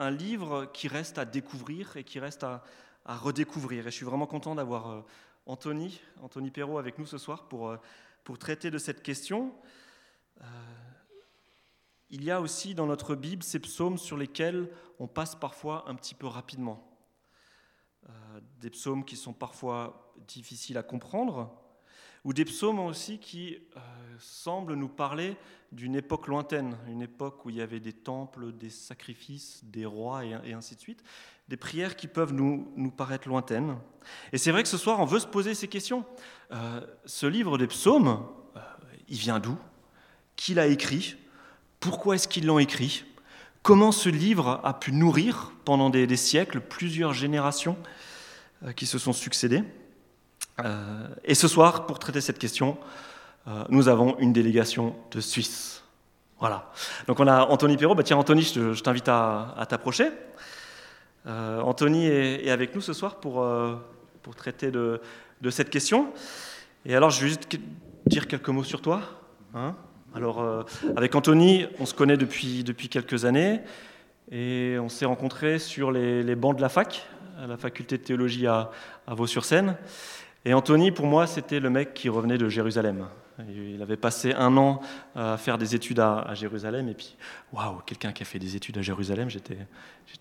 un livre qui reste à découvrir et qui reste à, redécouvrir. Et je suis vraiment content d'avoir euh, Anthony, Anthony Perrault avec nous ce soir pour, euh, traiter de cette question. Euh, il y a aussi dans notre Bible ces psaumes sur lesquels on passe parfois un petit peu rapidement. des psaumes qui sont parfois difficiles à comprendre, ou des psaumes aussi qui semblent nous parler d'une époque lointaine, une époque où il y avait des temples, des sacrifices, des rois et, ainsi de suite, des prières qui peuvent nous, nous paraître lointaines. Et c'est vrai que ce soir, on veut se poser ces questions. Euh, ce livre des psaumes, euh, il vient d'où? Qui l'a écrit? Pourquoi est-ce qu'ils l'ont écrit? Comment ce livre a pu nourrir pendant des, siècles plusieurs générations euh, qui se sont succédées? Et ce soir, pour traiter cette question, euh, nous avons une délégation de Suisse. Voilà. Donc on a Anthony Perrault. Bah, tiens, Anthony, je, t'invite à, t'approcher. Euh, Anthony est, avec nous ce soir pour, euh, pour traiter de, de, cette question. Et alors, je vais juste dire quelques mots sur toi. Hein. alors, avec Anthony, on se connaît depuis, depuis quelques années et on s'est rencontrés sur les, les, bancs de la fac, à la faculté de théologie à, à Vaux-sur-Seine. Et Anthony, pour moi, c'était le mec qui revenait de Jérusalem. Il avait passé un an à faire des études à, Jérusalem, et puis, waouh, quelqu'un qui a fait des études à Jérusalem, j'étais,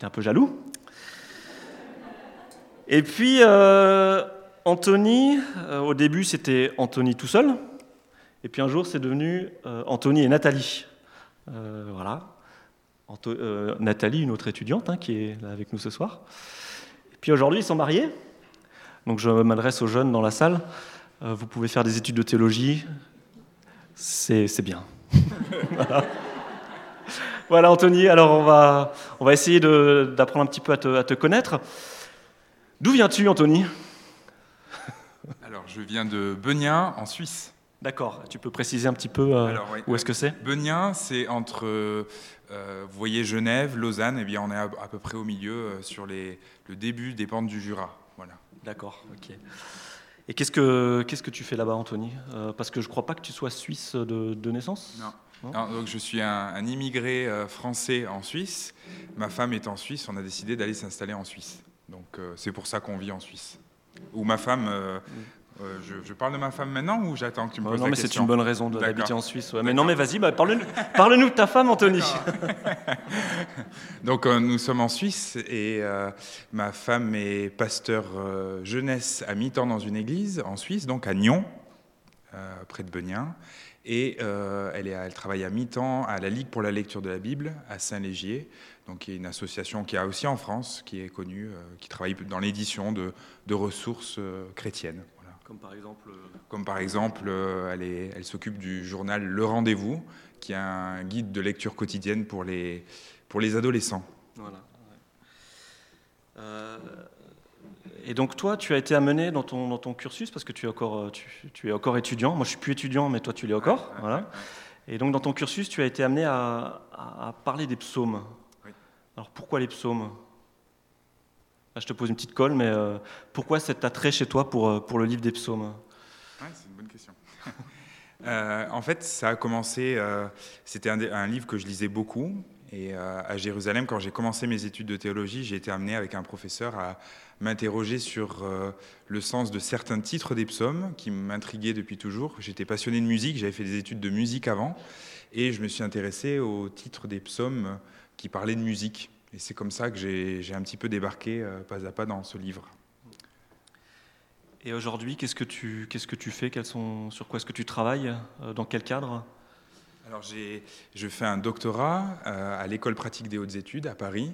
un peu jaloux. Et puis, euh, Anthony, euh, au début, c'était Anthony tout seul, et puis un jour, c'est devenu euh, Anthony et Nathalie. voilà. Nathalie, une autre étudiante hein, qui est là avec nous ce soir. Et puis aujourd'hui, ils sont mariés. Donc je m'adresse aux jeunes dans la salle. vous pouvez faire des études de théologie, c'est bien. voilà. Anthony, alors on va, on va essayer d'apprendre un petit peu à te, connaître. D'où viens-tu, Anthony? Alors, je viens de Beugnin, en Suisse. D'accord, tu peux préciser un petit peu euh, où est-ce que c'est? Beugnin, c'est entre, euh, vous voyez Genève, Lausanne, et eh bien on est à, peu près au milieu, euh, sur les, le début des pentes du Jura. D'accord, ok. Et qu'est-ce que, qu'est-ce que tu fais là-bas, Anthony? Euh, Parce que je ne crois pas que tu sois suisse de, naissance? Non. donc je suis un, immigré euh, français en Suisse. Ma femme est en Suisse. On a décidé d'aller s'installer en Suisse. Donc euh, c'est pour ça qu'on vit en Suisse. Ou ma femme mm. Euh, je, parle de ma femme maintenant ou j'attends que tu me poses non, mais c'est une bonne raison d'habiter en Suisse. Mais non, mais vas-y, bah, parle-nous de ta femme, Anthony. Donc, euh, nous sommes en Suisse et euh, ma femme est pasteur jeunesse à mi-temps dans une église en Suisse, donc à Nyon, près de Beugnin. Et elle, est, elle travaille à mi-temps à la Ligue pour la lecture de la Bible à Saint-Légier, donc qui est une association qui a aussi en France, qui est connue, qui travaille dans l'édition de, de ressources chrétiennes. Comme par exemple, euh, Comme par exemple euh, elle, s'occupe du journal Le Rendez-vous, qui est un guide de lecture quotidienne pour les, pour les adolescents. Voilà. Euh, et donc toi, tu as été amené dans ton, dans ton cursus, parce que tu es, encore, tu, es encore étudiant. Moi, je suis plus étudiant, mais toi, tu l'es encore. voilà. Et donc dans ton cursus, tu as été amené à, à parler des psaumes. Alors pourquoi les psaumes? Je te pose une petite colle, mais euh, pourquoi cet attrait chez toi pour, euh, pour le livre des psaumes? C'est une bonne question. Euh, en fait, ça a commencé, c'était un, livre que je lisais beaucoup. Et à Jérusalem, quand j'ai commencé mes études de théologie, j'ai été amené avec un professeur à m'interroger sur le sens de certains titres des psaumes qui m'intriguaient depuis toujours. J'étais passionné de musique, j'avais fait des études de musique avant, et je me suis intéressé aux titres des psaumes qui parlaient de musique. Et c'est comme ça que j'ai un petit peu débarqué euh, pas à pas dans ce livre. Et aujourd'hui, qu'est-ce que tu qu'est-ce que tu fais? Quels sont, Sur quoi est-ce que tu travailles euh, Dans quel cadre? Alors je fais un doctorat euh, à l'école pratique des hautes études à Paris,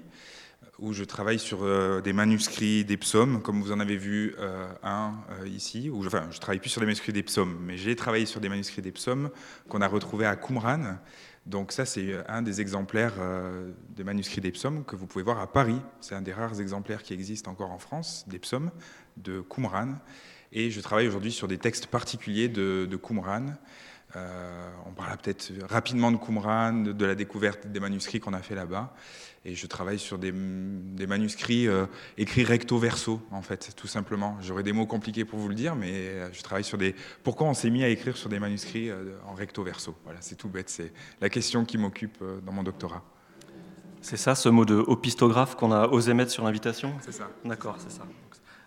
où je travaille sur des manuscrits des psaumes, comme vous en avez vu un ici. Où je, enfin, je travaille plus sur des manuscrits des psaumes, mais j'ai travaillé sur des manuscrits des psaumes qu'on a retrouvés à Qumran, donc ça, c'est un des exemplaires euh, de manuscrits des psaumes que vous pouvez voir à Paris. C'est un des rares exemplaires qui existent encore en France, des psaumes de Qumran. Et je travaille aujourd'hui sur des textes particuliers de, de Qumran. Euh, on parlera peut-être rapidement de Qumran, de, la découverte des manuscrits qu'on a fait là-bas. Et je travaille sur des, manuscrits euh, écrits recto verso, en fait, tout simplement. J'aurais des mots compliqués pour vous le dire, mais euh, je travaille sur des. Pourquoi on s'est mis à écrire sur des manuscrits en recto verso? Voilà, c'est tout bête. C'est la question qui m'occupe dans mon doctorat. C'est ça, ce mot de opistographe qu'on a osé mettre sur l'invitation? C'est ça. D'accord, c'est ça.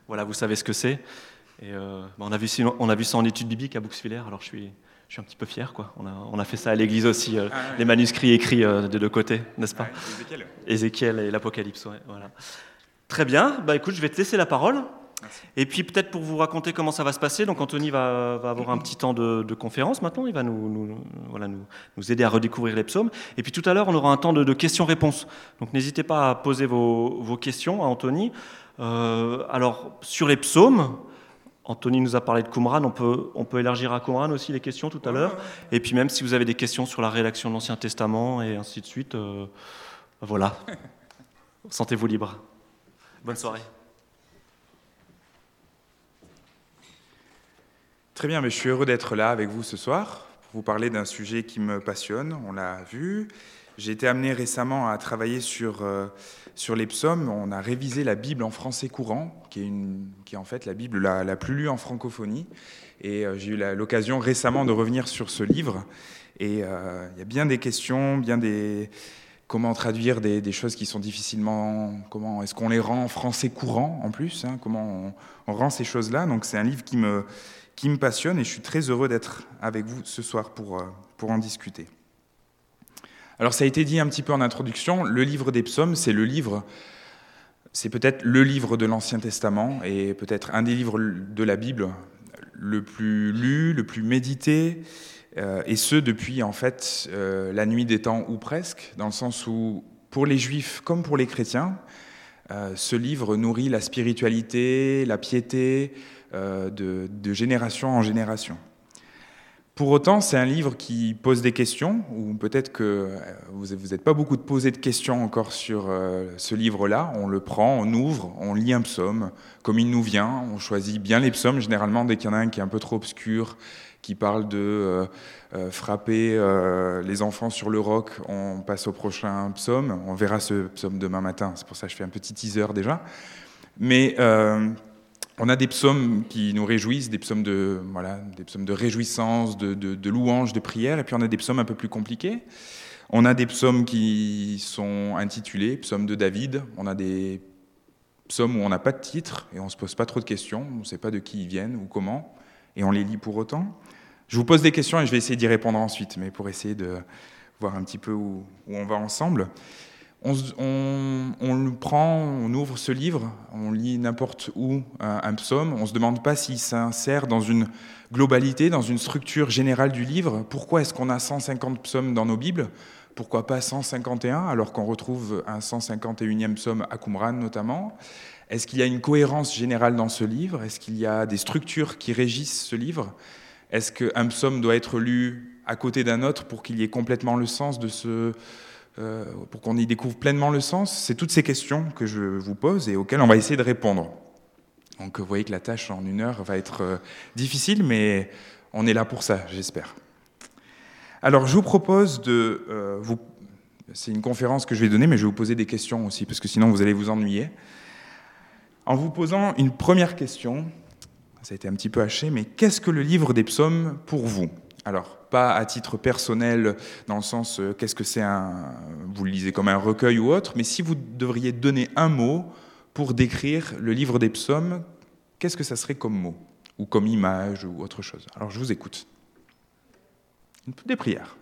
Voilà, vous savez ce que c'est. Et euh, bah, on, a vu, on a vu ça en études bibliques à Bouxwiller, alors je suis, je suis un petit peu fier. Quoi. On, a, on a fait ça à l'église aussi, euh, Ah ouais. les manuscrits écrits euh, des deux côtés, n'est-ce pas Ouais, Ézéchiel. Ézéchiel et l'Apocalypse, ouais, voilà. Très bien, bah écoute, je vais te laisser la parole. Merci. Et puis peut-être pour vous raconter comment ça va se passer, donc Anthony va, va avoir un petit temps de, de conférence maintenant, il va nous, nous- voilà, nous, nous aider à redécouvrir les psaumes. Et puis tout à l'heure, on aura un temps de, de questions-réponses. Donc n'hésitez pas à poser vos, vos questions à Anthony. Euh, alors sur les psaumes, Anthony nous a parlé de Qumran, on peut, on peut élargir à Qumran aussi les questions tout à l'heure. Et puis même si vous avez des questions sur la rédaction de l'Ancien Testament et ainsi de suite, euh, voilà. Sentez-vous libre. Bonne soirée. Très bien, mais je suis heureux d'être là avec vous ce soir vous parler d'un sujet qui me passionne, on l'a vu. J'ai été amené récemment à travailler sur, euh, sur les psaumes. On a révisé la Bible en français courant, qui est, une, qui est en fait la Bible la, la plus lue en francophonie. Et euh, j'ai eu l'occasion récemment de revenir sur ce livre. Et euh, il y a bien des questions, bien des... Comment traduire des, des choses qui sont difficilement... Comment est-ce qu'on les rend en français courant en plus hein Comment on, on rend ces choses-là Donc c'est un livre qui me, qui me passionne et je suis très heureux d'être avec vous ce soir pour, euh, pour en discuter. Alors ça a été dit un petit peu en introduction, le livre des psaumes, c'est le livre, c'est peut-être le livre de l'Ancien Testament et peut-être un des livres de la Bible le plus lu, le plus médité, euh, et ce depuis en fait euh, la nuit des temps ou presque, dans le sens où pour les juifs comme pour les chrétiens, ce livre nourrit la spiritualité, la piété euh, de, génération en génération. Pour autant, c'est un livre qui pose des questions, ou peut-être que euh, vous n'êtes pas beaucoup de de questions encore sur euh, ce livre-là. On le prend, on ouvre, on lit un psaume comme il nous vient. On choisit bien les psaumes, généralement, dès qu'il y en a un qui est un peu trop obscur, qui parle de frapper les enfants sur le roc, on passe au prochain psaume. On verra ce psaume demain matin, c'est pour ça que je fais un petit teaser déjà. Mais on a des psaumes qui nous réjouissent, des psaumes de, voilà, des psaumes de réjouissance, de, de, de louange, de prière, et puis on a des psaumes un peu plus compliqués. On a des psaumes qui sont intitulés psaumes de David, on a des psaumes où on n'a pas de titre et on ne se pose pas trop de questions, on ne sait pas de qui ils viennent ou comment, et on les lit pour autant. Je vous pose des questions et je vais essayer d'y répondre ensuite, mais pour essayer de voir un petit peu où, où on va ensemble. On, prend, on ouvre ce livre, on lit n'importe où un, un psaume, on ne se demande pas s'il s'insère dans une globalité, dans une structure générale du livre. Pourquoi est-ce qu'on a 150 psaumes dans nos Bibles? Pourquoi pas 151 alors qu'on retrouve un 151e psaume à Qumran notamment? Est-ce qu'il y a une cohérence générale dans ce livre? Est-ce qu'il y a des structures qui régissent ce livre? Est-ce qu'un psaume doit être lu à côté d'un autre pour qu'il y ait complètement le sens de ce, euh, pour qu'on y découvre pleinement le sens C'est toutes ces questions que je vous pose et auxquelles on va essayer de répondre. Donc vous voyez que la tâche en une heure va être euh, difficile, mais on est là pour ça, j'espère. Alors je vous propose de euh, vous... C'est une conférence que je vais donner, mais je vais vous poser des questions aussi, parce que sinon vous allez vous ennuyer. En vous posant une première question, ça a été un petit peu haché, mais qu'est-ce que le livre des psaumes pour vous? Alors, pas à titre personnel, dans le sens euh, qu'est-ce que c'est un. Vous le lisez comme un recueil ou autre, mais si vous devriez donner un mot pour décrire le livre des psaumes, qu'est-ce que ça serait comme mot Ou comme image ou autre chose? Alors, je vous écoute. Des prières.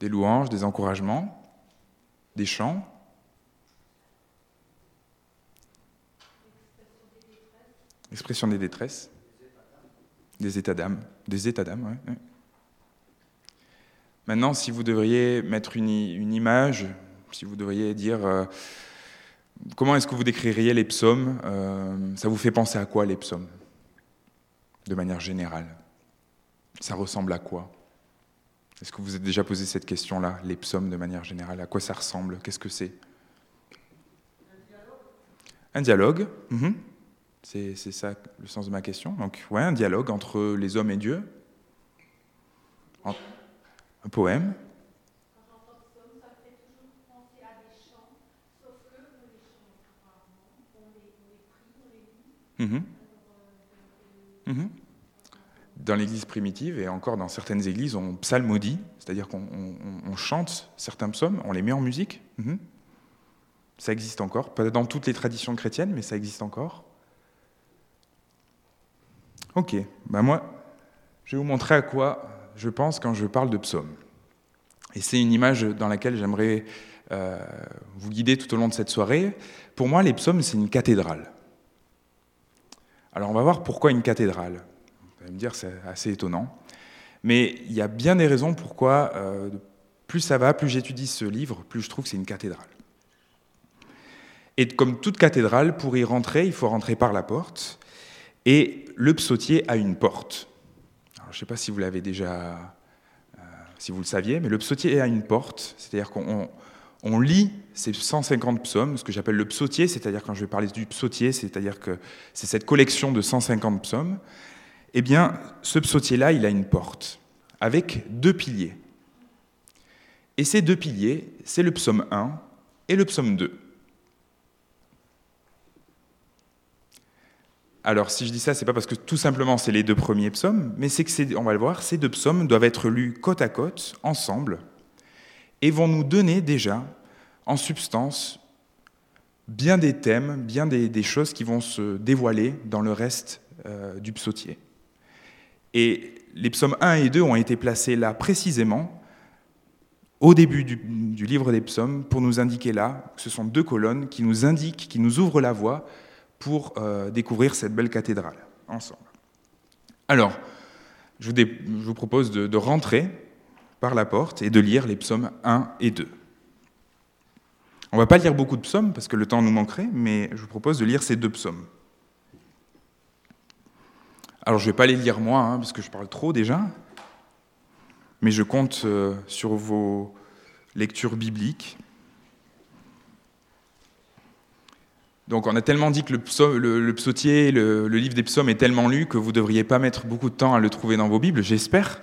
Des louanges, des encouragements, des chants. Expression des détresses. Des états d'âme. Des états d'âme. Maintenant, si vous devriez mettre une, image, si vous devriez dire euh, comment est-ce que vous décririez les psaumes, euh, ça vous fait penser à quoi les psaumes? De manière générale. Ça ressemble à quoi? Est-ce que vous vous êtes déjà posé cette question-là, les psaumes de manière générale? À quoi ça ressemble? Qu'est-ce que c'est? Un dialogue. mhm. C'est c'est ça le sens de ma question. Donc, ouais, un dialogue entre les hommes et Dieu. En- un poème. Dans l'Église primitive et encore dans certaines églises, on psalmodie, c'est-à-dire qu'on chante certains psaumes, on les met en musique. Mhm. Ça existe encore, pas dans toutes les traditions chrétiennes, mais ça existe encore. Ok, ben moi, je vais vous montrer à quoi je pense quand je parle de psaumes. Et c'est une image dans laquelle j'aimerais euh, vous guider tout au long de cette soirée. Pour moi, les psaumes, c'est une cathédrale. Alors on va voir pourquoi une cathédrale. Vous allez me dire, c'est assez étonnant. Mais il y a bien des raisons pourquoi, euh, plus ça va, plus j'étudie ce livre, plus je trouve que c'est une cathédrale. Et comme toute cathédrale, pour y rentrer, il faut rentrer par la porte. Et le psautier a une porte. je ne sais pas si vous l'avez déjà, euh, si vous le saviez, mais le psautier a une porte. C'est-à-dire qu'on on lit ces 150 psaumes, ce que j'appelle le psautier, c'est-à-dire quand je vais parler du psautier, c'est-à-dire que c'est cette collection de 150 psaumes. Eh bien, ce psautier-là, il a une porte avec deux piliers. Et ces deux piliers, c'est le psaume 1 et le psaume 2. Alors, si je dis ça, c'est pas parce que tout simplement c'est les deux premiers psaumes, mais c'est que, on va le voir, ces deux psaumes doivent être lus côte à côte, ensemble, et vont nous donner déjà, en substance, bien des thèmes, bien des, choses qui vont se dévoiler dans le reste euh, du psautier. Et les psaumes 1 et 2 ont été placés là précisément au début du, livre des psaumes pour nous indiquer là, que ce sont deux colonnes qui nous indiquent, qui nous ouvrent la voie pour euh, découvrir cette belle cathédrale ensemble. Alors, je vous, propose de, rentrer par la porte et de lire les psaumes 1 et 2. On ne va pas lire beaucoup de psaumes parce que le temps nous manquerait, mais je vous propose de lire ces deux psaumes. Alors je ne vais pas les lire moi, hein, parce que je parle trop déjà, mais je compte euh, sur vos lectures bibliques. Donc on a tellement dit que le, psautier, le, livre des psaumes est tellement lu que vous ne devriez pas mettre beaucoup de temps à le trouver dans vos Bibles, j'espère.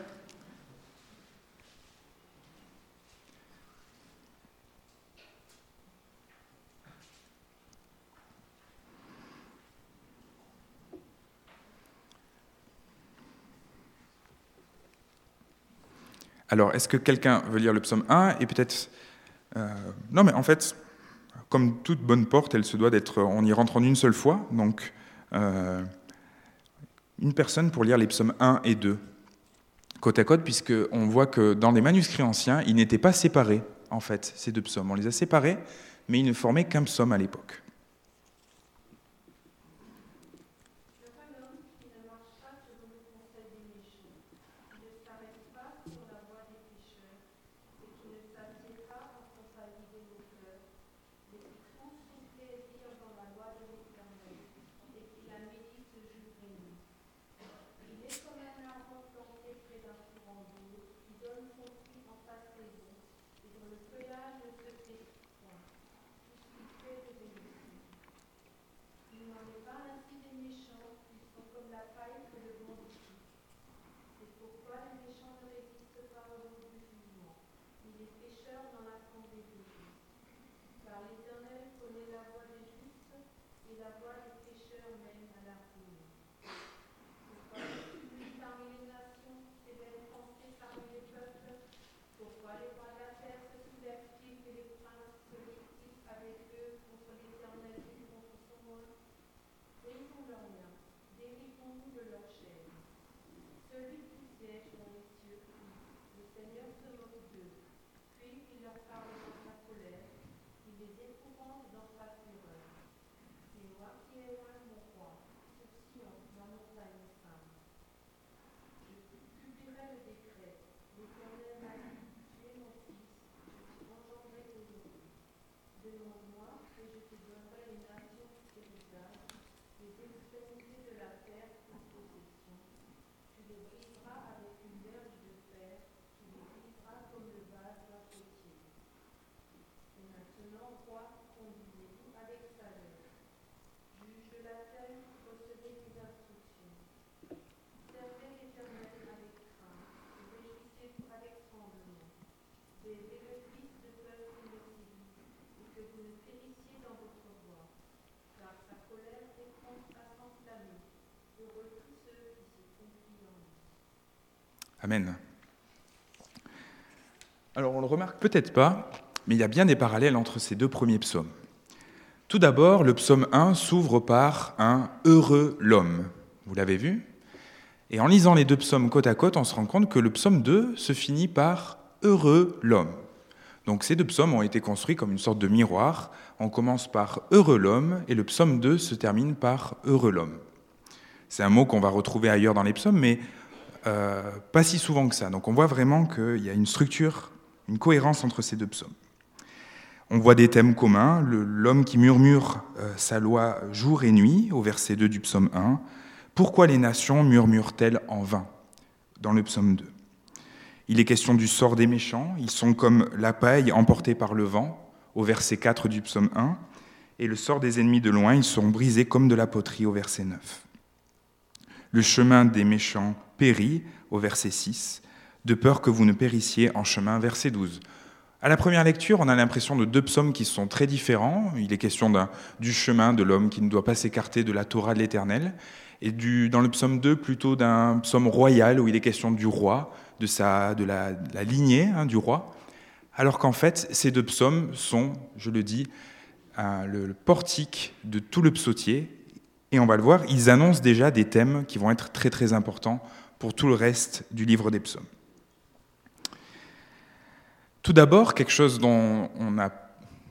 Alors, est-ce que quelqu'un veut lire le psaume 1 et peut-être... Euh, non, mais en fait, comme toute bonne porte, elle se doit d'être, on y rentre en une seule fois, donc euh, une personne pour lire les psaumes 1 et 2, côte à côte, puisqu'on voit que dans les manuscrits anciens, ils n'étaient pas séparés, en fait, ces deux psaumes. On les a séparés, mais ils ne formaient qu'un psaume à l'époque. Amen. Alors on ne le remarque peut-être pas, mais il y a bien des parallèles entre ces deux premiers psaumes. Tout d'abord, le psaume 1 s'ouvre par un heureux l'homme. Vous l'avez vu? Et en lisant les deux psaumes côte à côte, on se rend compte que le psaume 2 se finit par heureux l'homme. Donc ces deux psaumes ont été construits comme une sorte de miroir. On commence par heureux l'homme et le psaume 2 se termine par heureux l'homme. C'est un mot qu'on va retrouver ailleurs dans les psaumes, mais euh, pas si souvent que ça. Donc on voit vraiment qu'il y a une structure, une cohérence entre ces deux psaumes. On voit des thèmes communs, l'homme qui murmure euh, sa loi jour et nuit, au verset 2 du psaume 1. Pourquoi les nations murmurent-elles en vain? Dans le psaume 2 Il est question du sort des méchants, ils sont comme la paille emportée par le vent, au verset 4 du psaume 1, et le sort des ennemis de loin, ils sont brisés comme de la poterie, au verset 9. Le chemin des méchants périt, au verset 6, de peur que vous ne périssiez en chemin, verset 12. À la première lecture, on a l'impression de deux psaumes qui sont très différents. Il est question du chemin de l'homme qui ne doit pas s'écarter de la Torah de l'Éternel, et du, dans le psaume 2, plutôt d'un psaume royal où il est question du roi, de, la, lignée hein, du roi, alors qu'en fait, ces deux psaumes sont, je le dis, le portique de tout le psautier, et on va le voir, ils annoncent déjà des thèmes qui vont être très très importants pour tout le reste du livre des psaumes. Tout d'abord, quelque chose dont on a...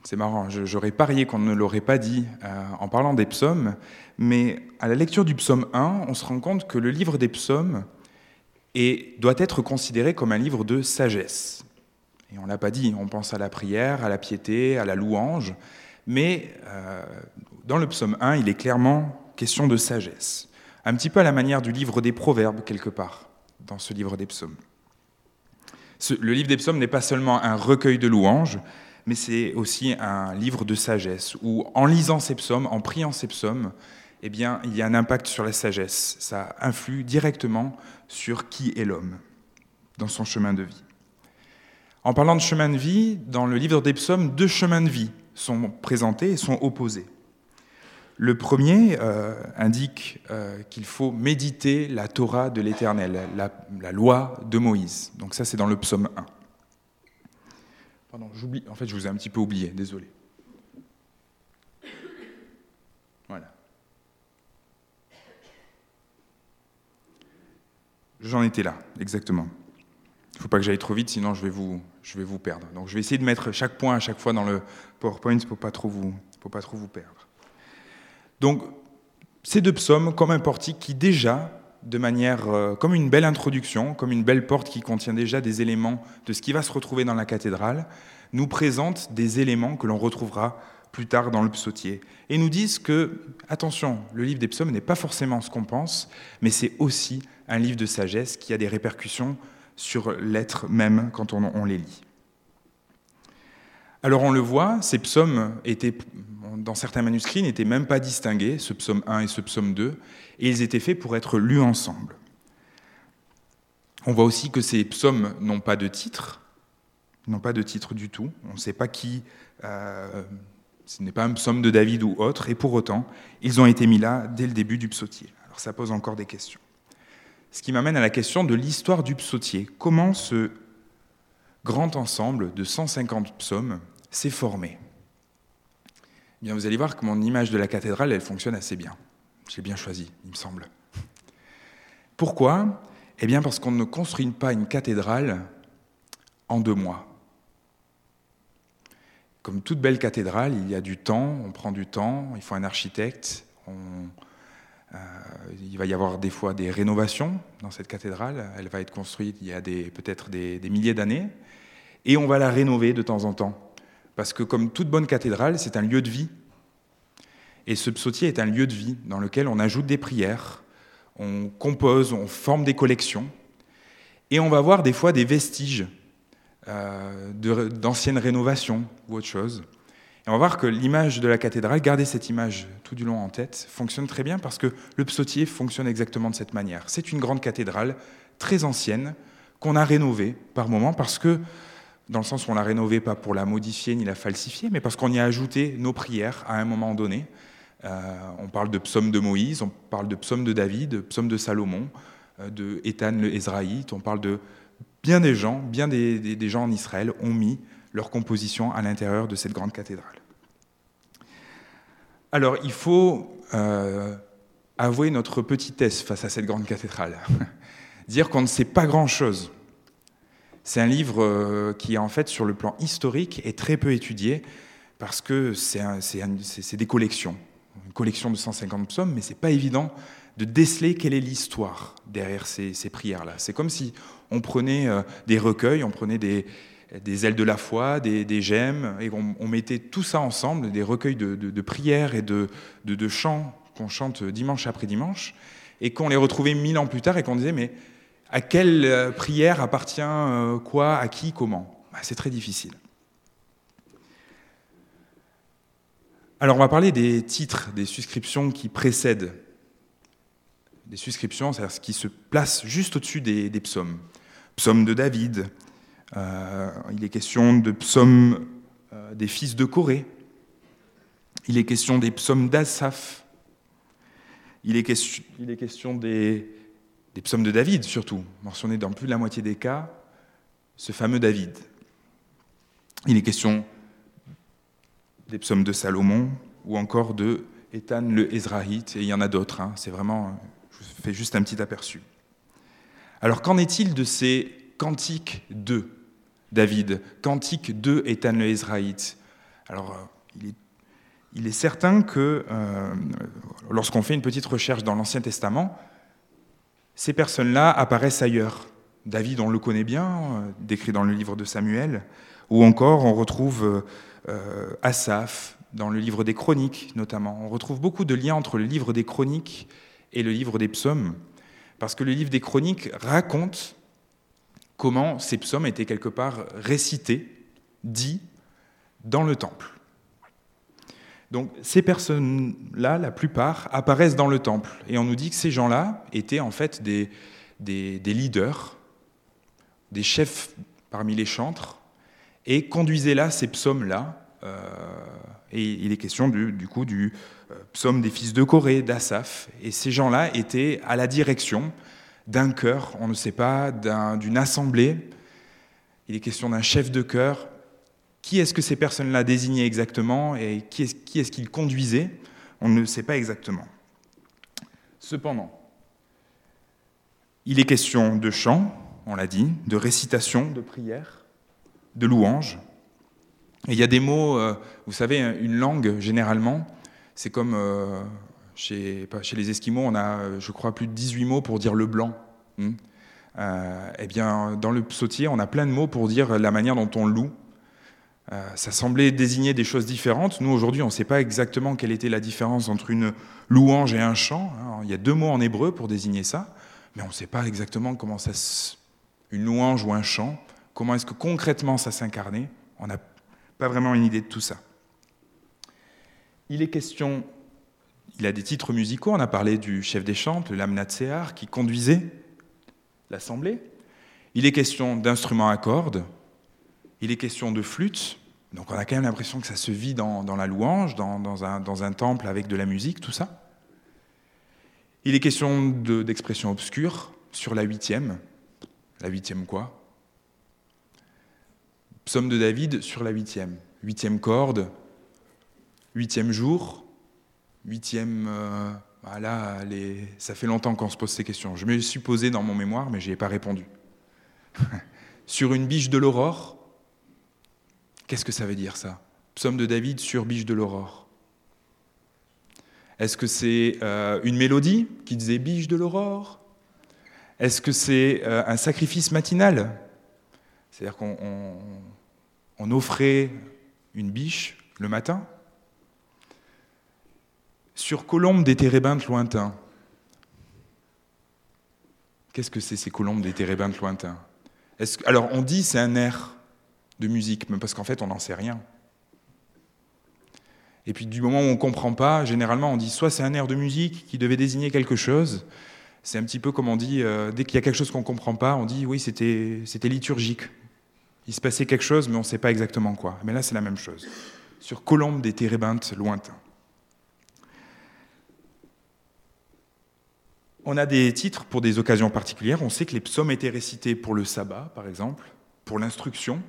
C'est marrant, j'aurais parié qu'on ne l'aurait pas dit euh, en parlant des psaumes, mais à la lecture du psaume 1, on se rend compte que le livre des psaumes doit être considéré comme un livre de sagesse. Et on ne l'a pas dit, on pense à la prière, à la piété, à la louange, mais euh, dans le psaume 1, il est clairement question de sagesse. Un petit peu à la manière du livre des proverbes, quelque part, dans ce livre des psaumes le livre des psaumes n'est pas seulement un recueil de louanges, mais c'est aussi un livre de sagesse, où en lisant ces psaumes, en priant ces psaumes, eh il y a un impact sur la sagesse. Ça influe directement sur qui est l'homme dans son chemin de vie. En parlant de chemin de vie, dans le livre des psaumes, deux chemins de vie sont présentés et sont opposés. Le premier euh, indique euh, qu'il faut méditer la Torah de l'Éternel, la, loi de Moïse. Donc ça, c'est dans le psaume 1. Pardon, j'oublie. En fait, je vous ai un petit peu oublié, désolé. Voilà. J'en étais là, exactement. Il ne faut pas que j'aille trop vite, sinon je vais, vous, perdre. Donc je vais essayer de mettre chaque point à chaque fois dans le PowerPoint pour pas vous, pour pas trop vous perdre. Donc, ces deux psaumes comme un portique qui déjà, de manière euh, comme une belle introduction, comme une belle porte qui contient déjà des éléments de ce qui va se retrouver dans la cathédrale, nous présentent des éléments que l'on retrouvera plus tard dans le psautier. Et nous disent que, attention, le livre des psaumes n'est pas forcément ce qu'on pense, mais c'est aussi un livre de sagesse qui a des répercussions sur l'être même quand on les lit. Alors on le voit, ces psaumes étaient, dans certains manuscrits, n'étaient même pas distingués, ce psaume 1 et ce psaume 2, et ils étaient faits pour être lus ensemble. On voit aussi que ces psaumes n'ont pas de titre, n'ont pas de titre du tout. On ne sait pas qui, euh, ce n'est pas un psaume de David ou autre, et pour autant, ils ont été mis là dès le début du psautier. Alors ça pose encore des questions. Ce qui m'amène à la question de l'histoire du psautier. Comment ce grand ensemble de 150 psaumes s'est formé. Eh bien, vous allez voir que mon image de la cathédrale, elle fonctionne assez bien. J'ai bien choisi, il me semble. Pourquoi? Eh bien, parce qu'on ne construit pas une cathédrale en deux mois. Comme toute belle cathédrale, il y a du temps, on prend du temps, il faut un architecte, euh, il va y avoir des fois des rénovations dans cette cathédrale, elle va être construite il y a peut-être des milliers d'années, et on va la rénover de temps en temps. Parce que comme toute bonne cathédrale, c'est un lieu de vie. Et ce psautier est un lieu de vie dans lequel on ajoute des prières, on compose, on forme des collections, et on va voir des fois des vestiges euh, d'anciennes rénovations ou autre chose. Et on va voir que l'image de la cathédrale, garder cette image tout du long en tête, fonctionne très bien parce que le psautier fonctionne exactement de cette manière. C'est une grande cathédrale très ancienne qu'on a rénovée par moments parce que dans le sens où on l'a rénové pas pour la modifier ni la falsifier, mais parce qu'on y a ajouté nos prières à un moment donné. Euh, on parle de psaumes de Moïse, on parle de psaumes de David, de psaumes de Salomon, de Ethan le Ezraïte, on parle de bien des gens, bien des, gens en Israël ont mis leur composition à l'intérieur de cette grande cathédrale. Alors, il faut euh, avouer notre petitesse face à cette grande cathédrale, dire qu'on ne sait pas grand-chose. C'est un livre euh, qui, en fait, sur le plan historique, est très peu étudié parce que c'est des collections, une collection de 150 psaumes, mais c'est pas évident de déceler quelle est l'histoire derrière ces, prières-là. C'est comme si on prenait euh, des recueils, on prenait des, ailes de la foi, des, gemmes, et on, mettait tout ça ensemble, des recueils de, prières et de, chants qu'on chante dimanche après dimanche, et qu'on les retrouvait mille ans plus tard et qu'on disait, mais à quelle euh, prière appartient euh, quoi, à qui, comment? Bah, C'est très difficile. Alors on va parler des titres, des suscriptions qui précèdent des suscriptions, c'est-à-dire ce qui se place juste au-dessus des, psaumes. Psaume de David, euh, il est question de psaumes des fils de Corée, il est question des psaumes d'Asaph, il est question des, des psaumes de David surtout, mentionné dans plus de la moitié des cas, ce fameux David. Il est question des psaumes de Salomon ou encore de Ethan le Ezraïte, et il y en a d'autres. Hein. C'est vraiment je fais juste un petit aperçu. Alors qu'en est-il de ces cantiques de David, cantiques de Ethan le Ezraïte Alors, euh, il est, certain que euh, lorsqu'on fait une petite recherche dans l'Ancien Testament, ces personnes-là apparaissent ailleurs. David, on le connaît bien, euh, décrit dans le livre de Samuel, ou encore on retrouve Asaph dans le livre des Chroniques notamment. On retrouve beaucoup de liens entre le livre des Chroniques et le livre des psaumes, parce que le livre des chroniques raconte comment ces psaumes étaient quelque part récités, dits, dans le temple. Donc ces personnes-là, la plupart, apparaissent dans le temple. Et on nous dit que ces gens-là étaient en fait des, leaders, des chefs parmi les chantres, et conduisaient là ces psaumes-là. Euh, et il est question du, du coup du, euh, psaume des fils de Corée, d'Asaph. Et ces gens-là étaient à la direction d'un chœur, on ne sait pas, d'une assemblée. Il est question d'un chef de chœur. Qui est-ce que ces personnes-là désignaient exactement et qui est-ce qu'ils conduisaient? On ne sait pas exactement. Cependant, il est question de chant, on l'a dit, de récitation, de prière, de louange. Et il y a des mots, euh, vous savez, une langue, généralement, c'est comme euh, chez, les Esquimaux, on a, je crois, plus de 18 mots pour dire le blanc. Hmm. Euh, eh bien, dans le psautier, on a plein de mots pour dire la manière dont on loue. Euh, ça semblait désigner des choses différentes. Nous, aujourd'hui, on ne sait pas exactement quelle était la différence entre une louange et un chant. Hein. Il y a deux mots en hébreu pour désigner ça, mais on ne sait pas exactement comment ça une louange ou un chant, comment est-ce que concrètement ça s'incarnait. On n'a pas vraiment une idée de tout ça. Il est question, il a des titres musicaux, on a parlé du chef des chants, le Lamnatsear, qui conduisait l'assemblée. Il est question d'instruments à cordes, il est question de flûte, donc on a quand même l'impression que ça se vit dans, la louange, dans, un, temple avec de la musique, tout ça. Il est question d'expressions obscures sur la huitième. La huitième quoi? Psaume de David sur la huitième. Huitième corde, Huitième jour, huitième... Euh, voilà, ça fait longtemps qu'on se pose ces questions. Je me suis posé dans mon mémoire, mais je n'y ai pas répondu. sur une biche de l'aurore, qu'est-ce que ça veut dire ça? Psaume de David sur biche de l'aurore. Est-ce que c'est euh, une mélodie qui disait biche de l'aurore? Est-ce que c'est euh, un sacrifice matinal? C'est-à-dire qu'on offrait une biche le matin? Sur colombes des térébintes lointains. Qu'est-ce que c'est ces colombes des térébintes lointains? Alors on dit c'est un air de musique, parce qu'en fait on n'en sait rien. Et puis du moment où on ne comprend pas, généralement on dit soit c'est un air de musique qui devait désigner quelque chose, c'est un petit peu comme on dit, euh, dès qu'il y a quelque chose qu'on ne comprend pas, on dit oui c'était liturgique. Il se passait quelque chose, mais on ne sait pas exactement quoi. Mais là c'est la même chose. Sur colombes des térébintes lointains. On a des titres pour des occasions particulières. On sait que les psaumes étaient récités pour le sabbat, par exemple, pour l'instruction.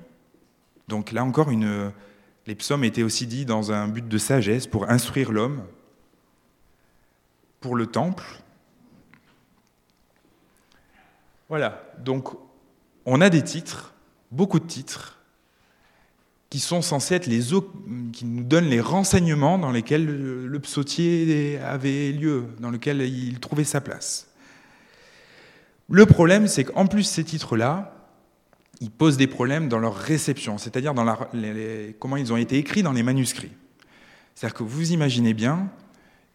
Donc là encore, les psaumes étaient aussi dits dans un but de sagesse, pour instruire l'homme, pour le temple. Voilà, donc on a des titres, beaucoup de titres, qui sont censés être les qui nous donnent les renseignements dans lesquels le psautier avait lieu, dans lesquels il trouvait sa place. Le problème, c'est qu'en plus ces titres-là, ils posent des problèmes dans leur réception, c'est-à-dire dans la, comment ils ont été écrits dans les manuscrits. C'est-à-dire que vous imaginez bien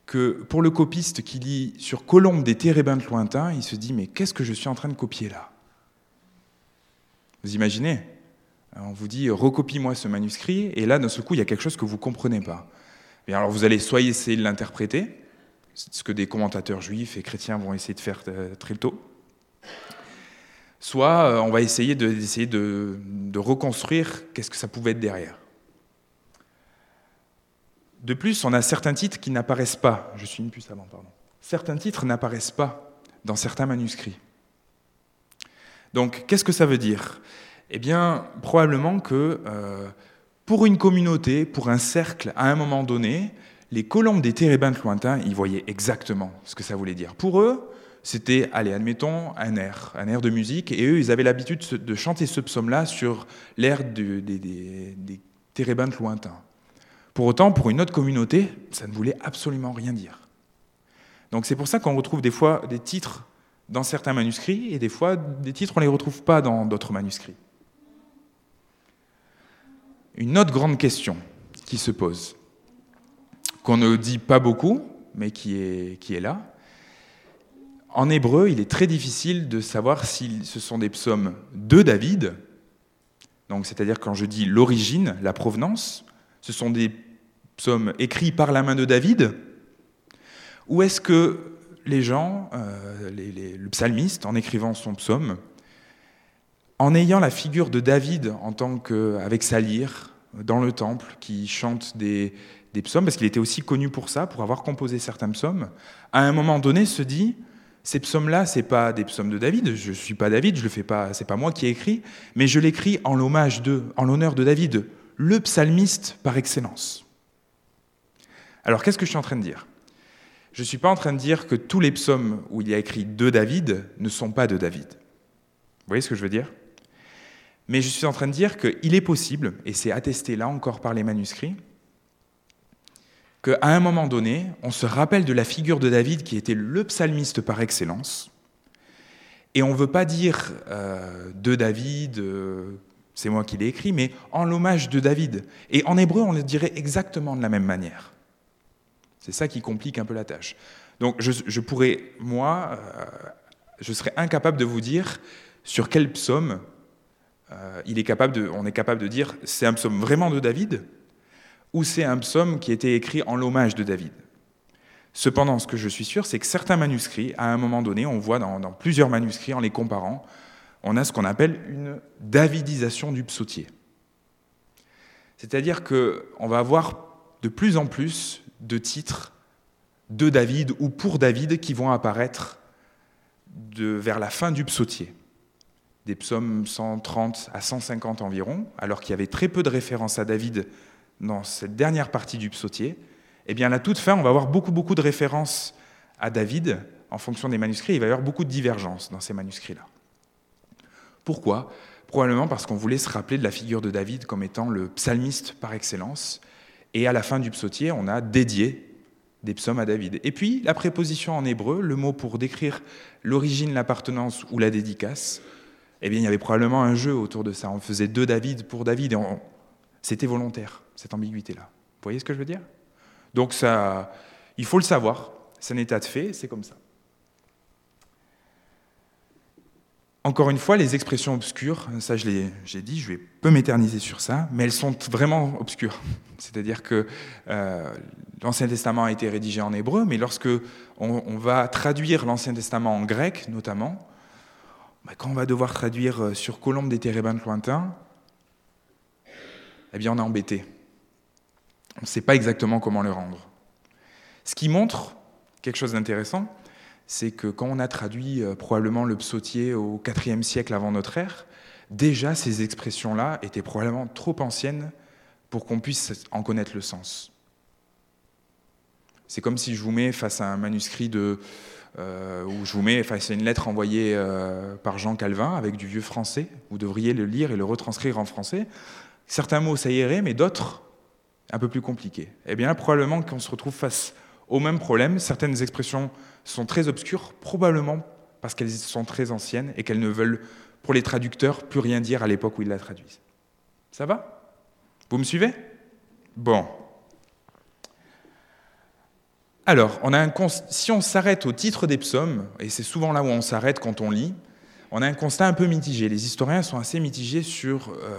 que pour le copiste qui lit sur colombe des térébintes lointains, il se dit mais qu'est-ce que je suis en train de copier là? Vous imaginez? On vous dit recopie-moi ce manuscrit, et là d'un seul coup il y a quelque chose que vous ne comprenez pas. Et alors vous allez soit essayer de l'interpréter, ce que des commentateurs juifs et chrétiens vont essayer de faire euh, très tôt, soit euh, on va essayer de, de, reconstruire qu'est-ce que ça pouvait être derrière. De plus, on a certains titres qui n'apparaissent pas. Je suis une puce avant, pardon. Certains titres n'apparaissent pas dans certains manuscrits. Donc, qu'est-ce que ça veut dire? Eh bien, probablement que euh, pour une communauté, pour un cercle, à un moment donné, les colombes des térébintes lointains, ils voyaient exactement ce que ça voulait dire. Pour eux, c'était, allez, admettons, un air, un air de musique, et eux, ils avaient l'habitude de chanter ce psaume-là sur l'air des, des, térébintes lointains. Pour autant, pour une autre communauté, ça ne voulait absolument rien dire. Donc c'est pour ça qu'on retrouve des fois des titres dans certains manuscrits, et des fois, des titres, on ne les retrouve pas dans d'autres manuscrits. Une autre grande question qui se pose, qu'on ne dit pas beaucoup, mais qui est, qui est là, en hébreu, il est très difficile de savoir si ce sont des psaumes de David, donc c'est-à-dire quand je dis l'origine, la provenance, ce sont des psaumes écrits par la main de David, ou est-ce que les gens, euh, le psalmiste, en écrivant son psaume, en ayant la figure de David en tant qu'avec sa lyre dans le temple, qui chante des, des psaumes, parce qu'il était aussi connu pour ça, pour avoir composé certains psaumes, à un moment donné se dit ces psaumes-là, c'est pas des psaumes de David. Je suis pas David, je le fais pas. C'est pas moi qui ai écrit, mais je l'écris en l'hommage de, en l'honneur de David, le psalmiste par excellence. Alors, qu'est-ce que je suis en train de dire? Je ne suis pas en train de dire que tous les psaumes où il y a écrit de David ne sont pas de David. Vous voyez ce que je veux dire? Mais je suis en train de dire qu'il est possible, et c'est attesté là encore par les manuscrits, qu'à un moment donné, on se rappelle de la figure de David qui était le psalmiste par excellence, et on ne veut pas dire euh, de David, euh, c'est moi qui l'ai écrit, mais en l'hommage de David. Et en hébreu, on le dirait exactement de la même manière. C'est ça qui complique un peu la tâche. Donc je, pourrais, moi, euh, je serais incapable de vous dire sur quel psaume on est capable de dire c'est un psaume vraiment de David ou c'est un psaume qui était écrit en l'hommage de David. Cependant, ce que je suis sûr, c'est que certains manuscrits, à un moment donné, on voit dans, plusieurs manuscrits, en les comparant, on a ce qu'on appelle une davidisation du psautier. C'est-à-dire qu'on va avoir de plus en plus de titres de David ou pour David qui vont apparaître vers la fin du psautier. Des psaumes 130 à 150 environ, alors qu'il y avait très peu de références à David dans cette dernière partie du psautier, eh bien, à la toute fin, on va avoir beaucoup, beaucoup de références à David en fonction des manuscrits. Il va y avoir beaucoup de divergences dans ces manuscrits-là. Pourquoi? Probablement parce qu'on voulait se rappeler de la figure de David comme étant le psalmiste par excellence. Et à la fin du psautier, on a dédié des psaumes à David. Et puis, la préposition en hébreu, le mot pour décrire l'origine, l'appartenance ou la dédicace, eh bien, il y avait probablement un jeu autour de ça. On faisait deux David pour David et c'était volontaire cette ambiguïté-là. Vous voyez ce que je veux dire? Donc ça, il faut le savoir, c'est un état de fait, c'est comme ça. Encore une fois, les expressions obscures, ça j'ai dit, je vais peu m'éterniser sur ça, mais elles sont vraiment obscures. C'est-à-dire que euh, l'Ancien Testament a été rédigé en hébreu, mais lorsque on, va traduire l'Ancien Testament en grec, notamment, bah, quand on va devoir traduire euh, sur colombe des térébintes lointains, eh bien on est embêté on ne sait pas exactement comment le rendre. Ce qui montre quelque chose d'intéressant, c'est que quand on a traduit euh, probablement le psautier au IVe siècle avant notre ère, déjà ces expressions-là étaient probablement trop anciennes pour qu'on puisse en connaître le sens. C'est comme si je vous mets face à un manuscrit de, euh, où je vous mets face à une lettre envoyée euh, par Jean Calvin avec du vieux français. Vous devriez le lire et le retranscrire en français. Certains mots, ça irait, mais d'autres, un peu plus compliqués. Eh bien, probablement qu'on se retrouve face au même problème. Certaines expressions sont très obscures, probablement parce qu'elles sont très anciennes et qu'elles ne veulent, pour les traducteurs, plus rien dire à l'époque où ils la traduisent. Ça va? Vous me suivez? Bon. Alors, on a un si on s'arrête au titre des psaumes, et c'est souvent là où on s'arrête quand on lit, on a un constat un peu mitigé. Les historiens sont assez mitigés sur euh,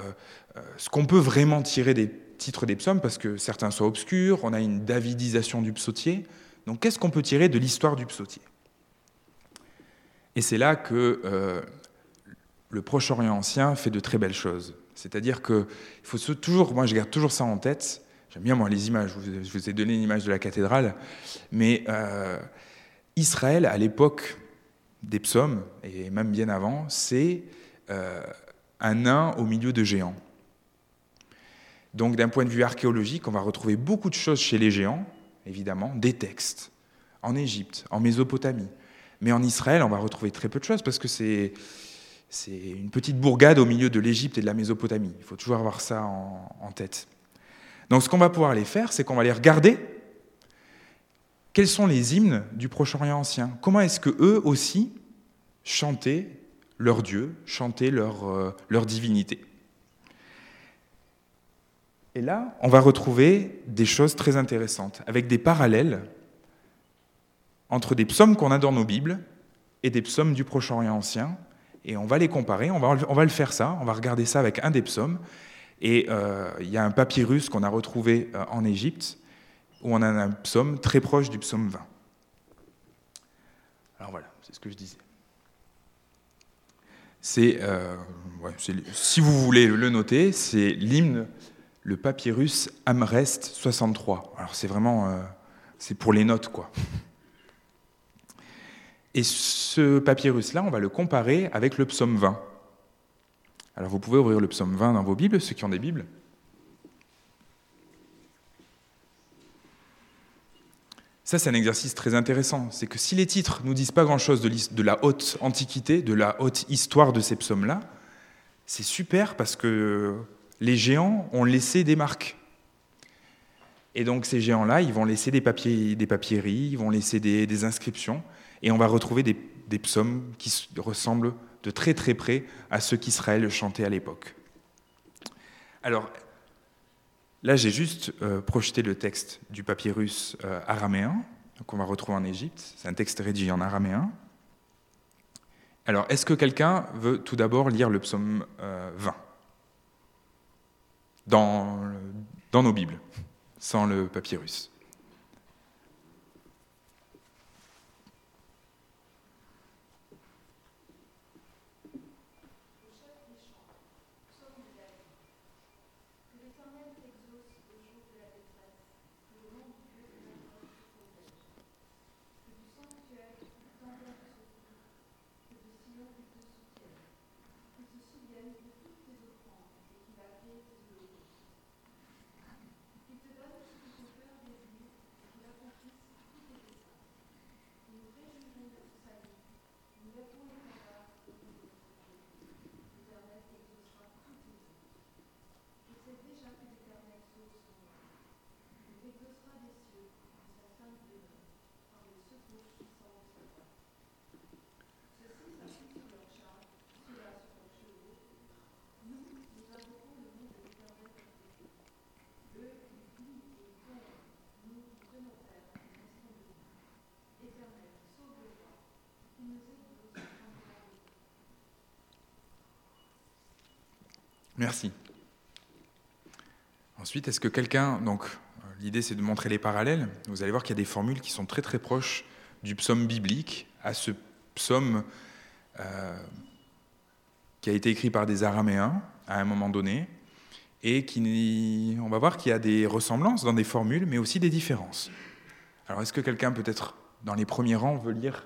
euh, ce qu'on peut vraiment tirer des titres des psaumes, parce que certains sont obscurs, on a une davidisation du psautier. Donc qu'est-ce qu'on peut tirer de l'histoire du psautier? Et c'est là que euh, le Proche-Orient ancien fait de très belles choses. C'est-à-dire qu'il faut toujours, moi je garde toujours ça en tête, J'aime bien moi les images, je vous ai donné une image de la cathédrale, mais euh, Israël, à l'époque des psaumes, et même bien avant, c'est euh, un nain au milieu de géants. Donc d'un point de vue archéologique, on va retrouver beaucoup de choses chez les géants, évidemment, des textes, en Égypte, en Mésopotamie. Mais en Israël, on va retrouver très peu de choses parce que c'est, une petite bourgade au milieu de l'Égypte et de la Mésopotamie. Il faut toujours avoir ça en tête. Donc ce qu'on va pouvoir aller faire, c'est qu'on va aller regarder quels sont les hymnes du Proche-Orient ancien. Comment est-ce que eux aussi chantaient leur Dieu, chantaient leur, euh, leur divinité. Et là, on va retrouver des choses très intéressantes, avec des parallèles entre des psaumes qu'on a dans nos Bibles et des psaumes du Proche-Orient ancien. Et on va les comparer, on va, le faire ça, on va regarder ça avec un des psaumes, et euh, il y a un papyrus qu'on a retrouvé euh, en Égypte où on a un psaume très proche du psaume 20. Alors voilà, c'est ce que je disais. C'est, euh, si vous voulez le noter, c'est l'hymne, le papyrus Amrest 63. Alors c'est vraiment, c'est pour les notes quoi. Et ce papyrus-là, on va le comparer avec le psaume 20. Alors vous pouvez ouvrir le psaume 20 dans vos Bibles, ceux qui ont des Bibles. Ça, c'est un exercice très intéressant. C'est que si les titres ne nous disent pas grand-chose de la haute antiquité, de la haute histoire de ces psaumes-là, c'est super parce que les géants ont laissé des marques. Et donc ces géants-là, ils vont laisser des, papiers, des papieries, ils vont laisser des, inscriptions, et on va retrouver des, psaumes qui ressemblent de très très près à ce qu'Israël chantait à l'époque. Alors, là j'ai juste euh, projeté le texte du papyrus euh, araméen qu'on va retrouver en Égypte. C'est un texte rédigé en araméen. Alors, est-ce que quelqu'un veut tout d'abord lire le psaume 20 euh, dans, nos Bibles, sans le papyrus Merci. Ensuite, est-ce que quelqu'un, donc l'idée c'est de montrer les parallèles, vous allez voir qu'il y a des formules qui sont très très proches du psaume biblique à ce psaume euh, qui a été écrit par des Araméens à un moment donné, et qui, on va voir qu'il y a des ressemblances dans des formules, mais aussi des différences. Alors est-ce que quelqu'un peut-être dans les premiers rangs veut lire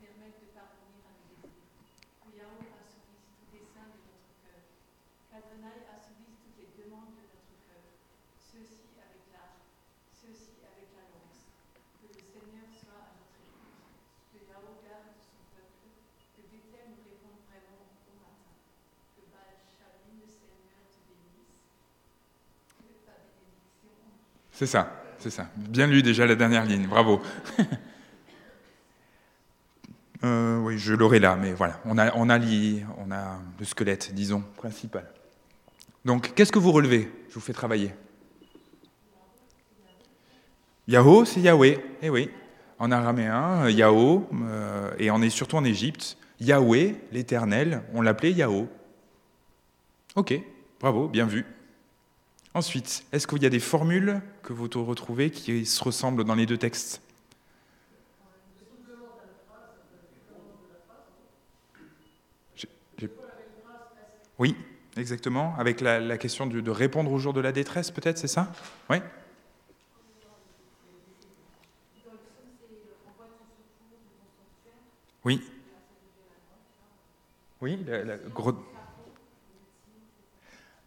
C'est ça, c'est ça. Bien lu déjà la dernière ligne, bravo. Euh, oui, je l'aurai là, mais voilà, on a, on, a on a le squelette, disons, principal. Donc, qu'est-ce que vous relevez Je vous fais travailler? Yahoo, c'est Yahweh, eh oui. En araméen, Yahoo, euh, et on est surtout en Égypte. Yahweh, l'Éternel, on l'appelait Yahoo. Ok, bravo, bien vu. Ensuite, est-ce qu'il y a des formules que vous retrouvez qui se ressemblent dans les deux textes? Oui, exactement. Avec la, question de, répondre au jour de la détresse, peut-être, c'est ça? Oui Oui. Oui, la, la,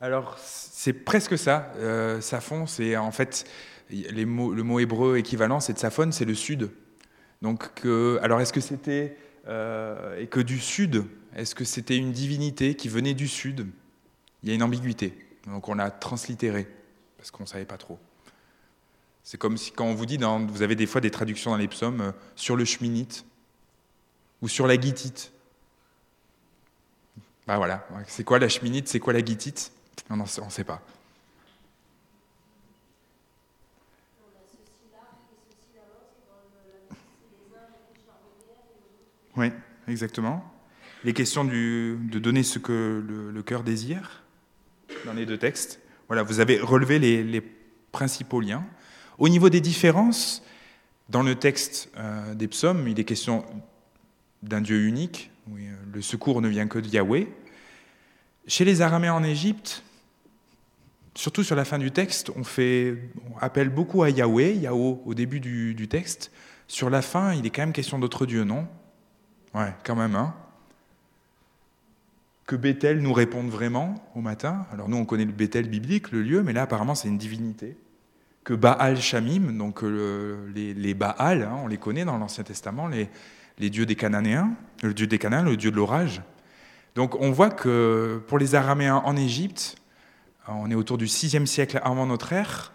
alors, c'est presque ça. Euh, Saphon, c'est en fait, le mot hébreu équivalent, c'est de Saphon, c'est le sud. Donc, alors est-ce que c'était. Euh, et que du sud, est-ce que c'était une divinité qui venait du sud? Il y a une ambiguïté. Donc, on l'a translittéré, parce qu'on ne savait pas trop. C'est comme si, quand on vous dit, dans, vous avez des fois des traductions dans les psaumes, euh, sur le cheminite ou sur la guitite. Ben voilà, c'est quoi la cheminite, c'est quoi la guitite on ne sait pas. Oui, exactement. Les questions de donner ce que le, cœur désire dans les deux textes. Voilà, vous avez relevé les, principaux liens. Au niveau des différences, dans le texte euh, des psaumes, il est question d'un Dieu unique. Oui, le secours ne vient que de Yahweh. Chez les Araméens en Égypte, surtout sur la fin du texte, on, fait, appelle beaucoup à Yahweh, Yahweh au début du, texte. Sur la fin, il est quand même question d'autre Dieu, non? Ouais, quand même, hein Que Bethel nous réponde vraiment au matin. Alors nous, on connaît le Bethel biblique, le lieu, mais là, apparemment, c'est une divinité. Que Baal Shamim, donc euh, les, les, Baal, hein, on les connaît dans l'Ancien Testament, les, les dieux des Cananéens, le dieu des Cananéens, le dieu de l'orage. Donc on voit que pour les Araméens en Égypte, on est autour du 6e siècle avant notre ère,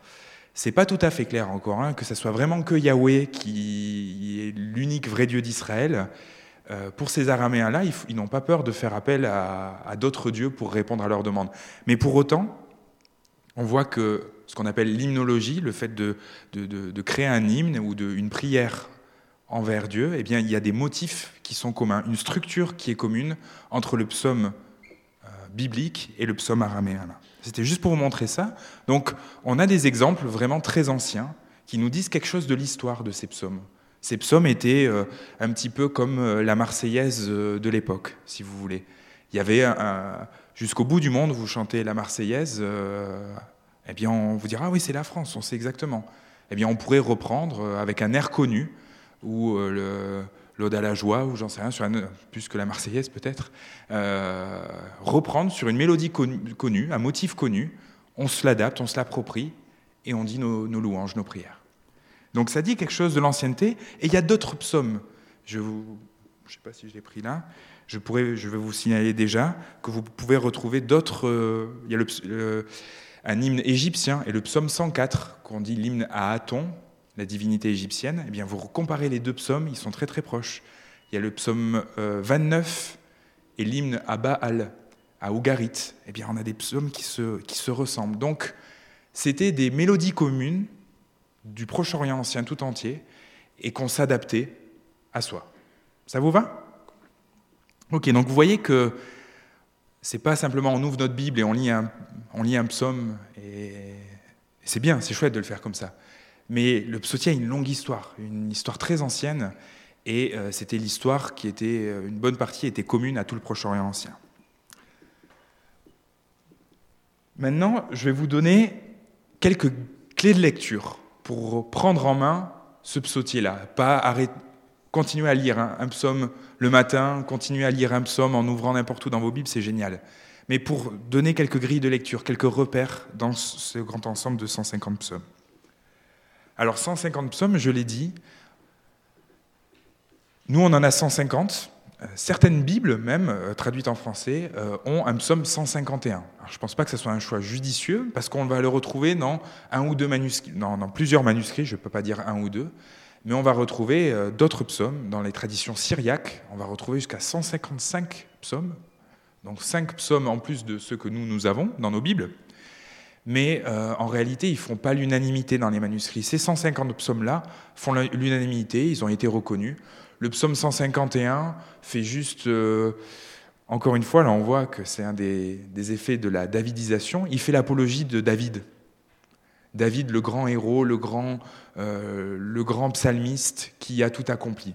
c'est pas tout à fait clair encore, hein, que ce soit vraiment que Yahweh qui est l'unique vrai Dieu d'Israël. Euh, pour ces Araméens-là, ils, n'ont pas peur de faire appel à, d'autres dieux pour répondre à leurs demandes. Mais pour autant, on voit que ce qu'on appelle l'hymnologie, le fait de, créer un hymne ou une prière envers Dieu, eh bien, il y a des motifs qui sont communs, une structure qui est commune entre le psaume euh, biblique et le psaume araméen. C'était juste pour vous montrer ça. Donc, on a des exemples vraiment très anciens qui nous disent quelque chose de l'histoire de ces psaumes. Ces psaumes étaient euh, un petit peu comme euh, la Marseillaise euh, de l'époque, si vous voulez. Il y avait jusqu'au bout du monde, vous chantez la Marseillaise, eh bien, on vous dira ah oui, c'est la France, on sait exactement. Eh bien, on pourrait reprendre avec un air connu le l'Ode à la joie, ou j'en sais rien, sur plus que la Marseillaise peut-être, euh, reprendre sur une mélodie connue, un motif connu, on se l'adapte, on se l'approprie, et on dit nos, louanges, nos prières. Donc ça dit quelque chose de l'ancienneté, et il y a d'autres psaumes. Je ne sais pas si je l'ai pris là, je, pourrais, je vais vous signaler déjà que vous pouvez retrouver d'autres... Euh, il y a un hymne égyptien, et le psaume 104, qu'on dit l'hymne à Aton, la divinité égyptienne, eh bien, vous comparez les deux psaumes, ils sont très très proches. Il y a le psaume 29 euh, et l'hymne à Baal, à Ougarit. Eh bien, on a des psaumes qui se, qui se ressemblent. Donc, c'était des mélodies communes du Proche-Orient ancien tout entier et qu'on s'adaptait à soi. Ça vous va? Ok, donc vous voyez que c'est pas simplement on ouvre notre Bible et on lit un, on lit un psaume, et c'est bien, c'est chouette de le faire comme ça. Mais le psautier a une longue histoire, une histoire très ancienne, et euh, c'était l'histoire qui était, euh, une bonne partie était commune à tout le Proche-Orient ancien. Maintenant, je vais vous donner quelques clés de lecture pour prendre en main ce psautier-là. Pas arrêter, continuer à lire un, psaume le matin, continuer à lire un psaume en ouvrant n'importe où dans vos Bibles, c'est génial. Mais pour donner quelques grilles de lecture, quelques repères dans ce grand ensemble de 150 psaumes. Alors 150 psaumes, je l'ai dit, nous on en a 150. Euh, certaines Bibles, même euh, traduites en français, euh, ont un psaume 151. je ne pense pas que ce soit un choix judicieux, parce qu'on va le retrouver dans un ou deux manuscrits, dans, plusieurs manuscrits, je ne peux pas dire un ou deux, mais on va retrouver d'autres psaumes dans les traditions syriaques. On va retrouver jusqu'à 155 psaumes, donc 5 psaumes en plus de ceux que nous avons dans nos Bibles. Mais en réalité, ils font pas l'unanimité dans les manuscrits. Ces 150 psaumes-là font l'unanimité, ils ont été reconnus. Le psaume 151 fait juste, euh, encore une fois, là on voit que c'est un des, effets de la davidisation, il fait l'apologie de David. David, le grand héros, le grand, euh, le grand psalmiste qui a tout accompli.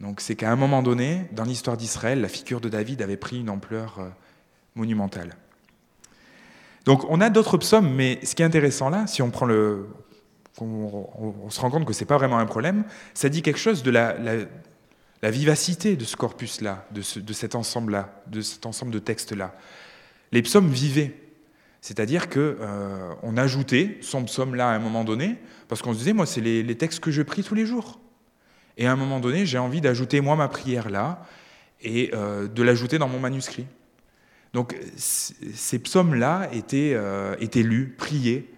Donc c'est qu'à un moment donné, dans l'histoire d'Israël, la figure de David avait pris une ampleur euh, monumentale. Donc on a d'autres psaumes, mais ce qui est intéressant là, si on prend le, on, se rend compte que ce n'est pas vraiment un problème, ça dit quelque chose de la, vivacité de ce corpus-là, de, cet ensemble-là, de cet ensemble de textes-là. Les psaumes vivaient. C'est-à-dire qu'on euh, ajoutait son psaume-là à un moment donné, parce qu'on se disait, moi, c'est les, textes que je prie tous les jours. Et à un moment donné, j'ai envie d'ajouter, moi, ma prière là, et euh, de l'ajouter dans mon manuscrit. Donc, ces psaumes-là étaient, euh, étaient lus, priés,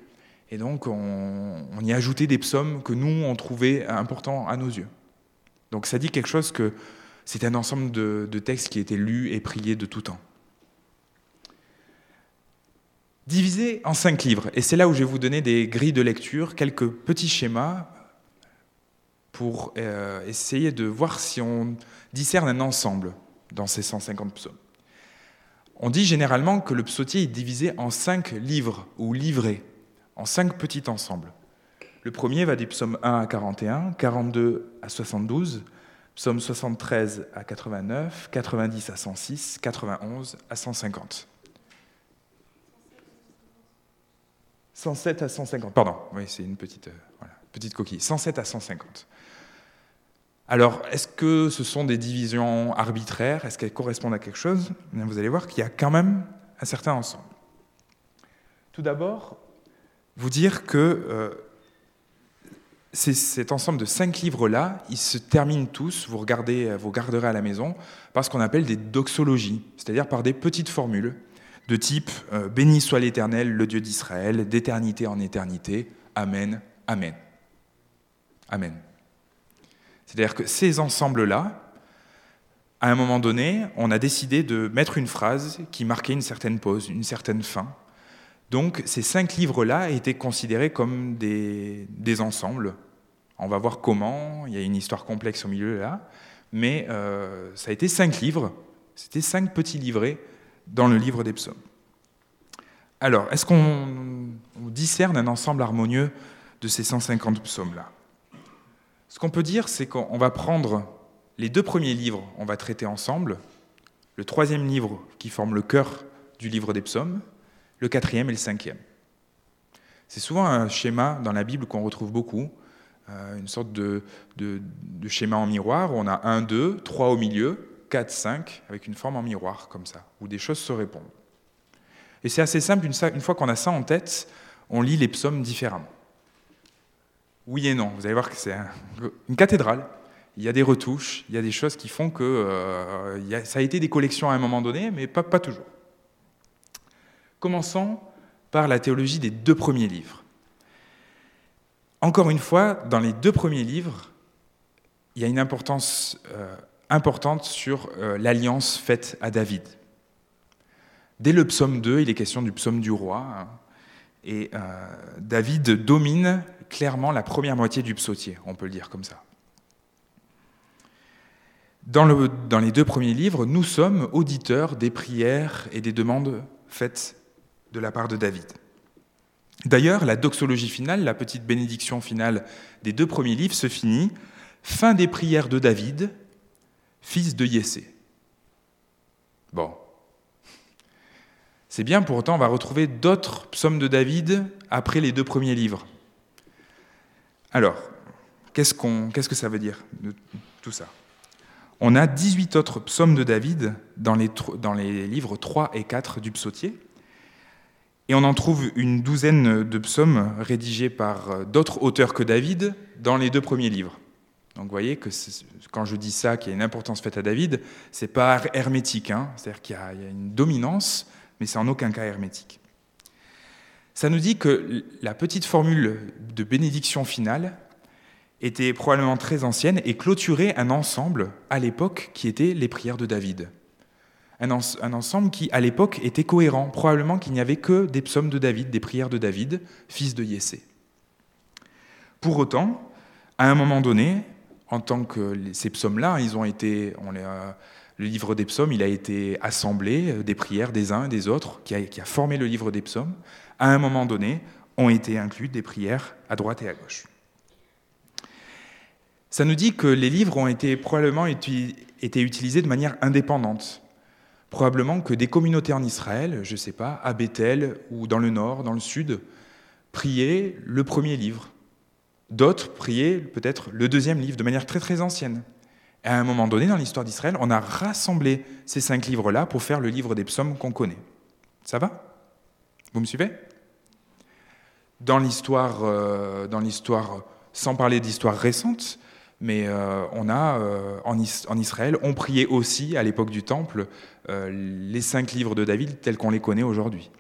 et donc, on, y a ajouté des psaumes que nous, on trouvait importants à nos yeux. Donc, ça dit quelque chose que c'est un ensemble de, textes qui étaient lus et priés de tout temps. Divisé en cinq livres. Et c'est là où je vais vous donner des grilles de lecture, quelques petits schémas pour euh, essayer de voir si on discerne un ensemble dans ces 150 psaumes. On dit généralement que le psautier est divisé en cinq livres ou livrets en cinq petits ensembles. Le premier va du psaume 1 à 41, 42 à 72, psaume 73 à 89, 90 à 106, 91 à 150. 107 à 150, pardon, oui, c'est une petite, euh, petite coquille. 107 à 150. Alors, est-ce que ce sont des divisions arbitraires? Est-ce qu'elles correspondent à quelque chose? Vous allez voir qu'il y a quand même un certain ensemble. Tout d'abord, vous dire que euh, cet ensemble de cinq livres-là, ils se terminent tous, vous, regardez, vous garderez à la maison, par ce qu'on appelle des doxologies, c'est-à-dire par des petites formules de type euh, Béni soit l'Éternel, le Dieu d'Israël, d'éternité en éternité, Amen, Amen. Amen. C'est-à-dire que ces ensembles-là, à un moment donné, on a décidé de mettre une phrase qui marquait une certaine pause, une certaine fin, donc ces cinq livres-là étaient considérés comme des, ensembles. On va voir comment, il y a une histoire complexe au milieu là, mais euh, ça a été cinq livres, c'était cinq petits livrets dans le livre des psaumes. Alors, est-ce qu'on discerne un ensemble harmonieux de ces 150 psaumes-là? Ce qu'on peut dire, c'est qu'on va prendre les deux premiers livres, on va traiter ensemble, le troisième livre qui forme le cœur du livre des psaumes, le quatrième et le cinquième. C'est souvent un schéma dans la Bible qu'on retrouve beaucoup, euh, une sorte de, schéma en miroir où on a 1, 2, 3 au milieu, 4, 5, avec une forme en miroir comme ça, où des choses se répondent. Et c'est assez simple, une fois qu'on a ça en tête, on lit les psaumes différemment. Oui et non, vous allez voir que c'est une cathédrale. Il y a des retouches, il y a des choses qui font que euh, ça a été des collections à un moment donné, mais pas toujours. Commençons par la théologie des deux premiers livres. Encore une fois, dans les deux premiers livres, il y a une importance euh, importante sur euh, l'alliance faite à David. Dès le psaume 2, il est question du psaume du roi, hein, et David domine clairement la première moitié du psautier, on peut le dire comme ça. Dans, le, dans les deux premiers livres, nous sommes auditeurs des prières et des demandes faites de la part de David. D'ailleurs, la doxologie finale, la petite bénédiction finale des deux premiers livres se finit Fin des prières de David, fils de Yessé. Bon. C'est bien, pour autant, on va retrouver d'autres psaumes de David après les deux premiers livres. Alors, qu'est-ce, que ça veut dire, tout ça? On a 18 autres psaumes de David dans les, livres 3 et 4 du psautier. Et on en trouve une douzaine de psaumes rédigés par d'autres auteurs que David dans les deux premiers livres. Donc vous voyez que quand je dis ça, qu'il y a une importance faite à David, c'est pas hermétique, hein. c'est-à-dire qu'il y, a une dominance, mais c'est en aucun cas hermétique. Ça nous dit que la petite formule de bénédiction finale était probablement très ancienne et clôturait un ensemble à l'époque qui était les prières de David. Un, ensemble qui, à l'époque, était cohérent. Probablement qu'il n'y avait que des psaumes de David, des prières de David, fils de Yessé. Pour autant, à un moment donné, en tant que ces psaumes-là, ils ont été, le livre des psaumes, il a été assemblé euh, des prières des uns et des autres, qui a, formé le livre des psaumes. À un moment donné, ont été inclus des prières à droite et à gauche. Ça nous dit que les livres ont été probablement été utilisés de manière indépendante. Probablement que des communautés en Israël, je ne sais pas, à Bethel ou dans le nord, dans le sud, priaient le premier livre, D'autres priaient peut-être le deuxième livre de manière très très ancienne. Et à un moment donné, dans l'histoire d'Israël, on a rassemblé ces cinq livres-là pour faire le livre des psaumes qu'on connaît. Ça va? Vous me suivez? Dans l'histoire, euh, dans l'histoire, sans parler d'histoire récente, mais euh, on a euh, en, en, Israël, on priait aussi à l'époque du Temple les cinq livres de David tels qu'on les connaît aujourd'hui.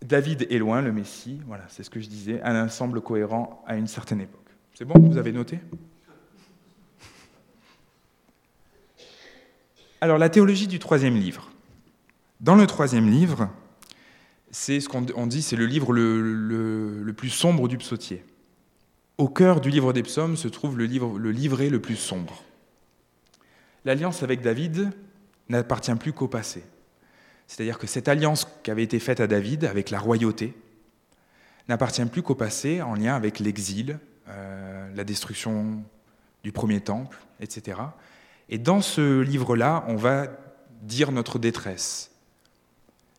David est loin, le Messie, voilà, c'est ce que je disais, un ensemble cohérent à une certaine époque. C'est bon, vous avez noté? Alors, la théologie du troisième livre. Dans le troisième livre, c'est ce qu'on dit, c'est le livre le, plus sombre du psautier. Au cœur du livre des psaumes se trouve le livret le plus sombre. L'alliance avec David n'appartient plus qu'au passé. C'est-à-dire que cette alliance qui avait été faite à David avec la royauté n'appartient plus qu'au passé en lien avec l'exil, euh, la destruction du premier temple, etc. Et dans ce livre-là, on va dire notre détresse,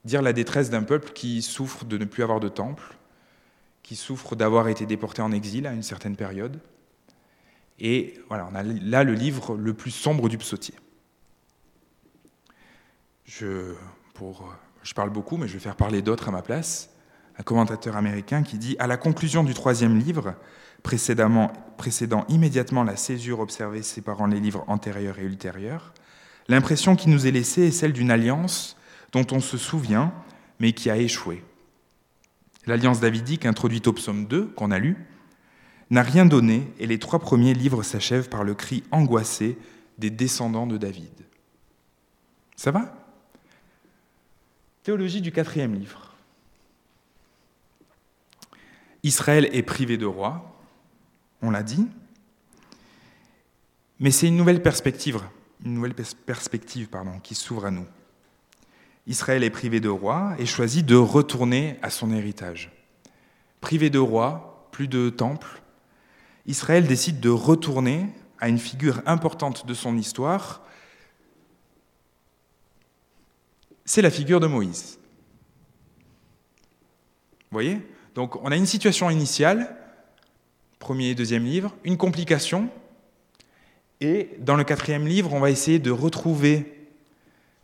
dire la détresse d'un peuple qui souffre de ne plus avoir de temple, qui souffre d'avoir été déporté en exil à une certaine période. Et voilà, on a là le livre le plus sombre du psautier. Je parle beaucoup, mais je vais faire parler d'autres à ma place, un commentateur américain qui dit À la conclusion du troisième livre, précédant immédiatement la césure observée séparant les livres antérieurs et ultérieurs, l'impression qui nous est laissée est celle d'une alliance dont on se souvient, mais qui a échoué. L'alliance davidique, introduite au psaume 2, qu'on a lu, n'a rien donné, et les trois premiers livres s'achèvent par le cri angoissé des descendants de David. Ça va? Théologie du quatrième livre. Israël est privé de roi, on l'a dit, mais c'est une nouvelle perspective, une nouvelle perspective pardon, qui s'ouvre à nous. Israël est privé de roi et choisit de retourner à son héritage. Privé de roi, plus de temple, Israël décide de retourner à une figure importante de son histoire, c'est la figure de Moïse. Vous voyez? Donc on a une situation initiale, premier et deuxième livre, une complication, et dans le quatrième livre, on va essayer de retrouver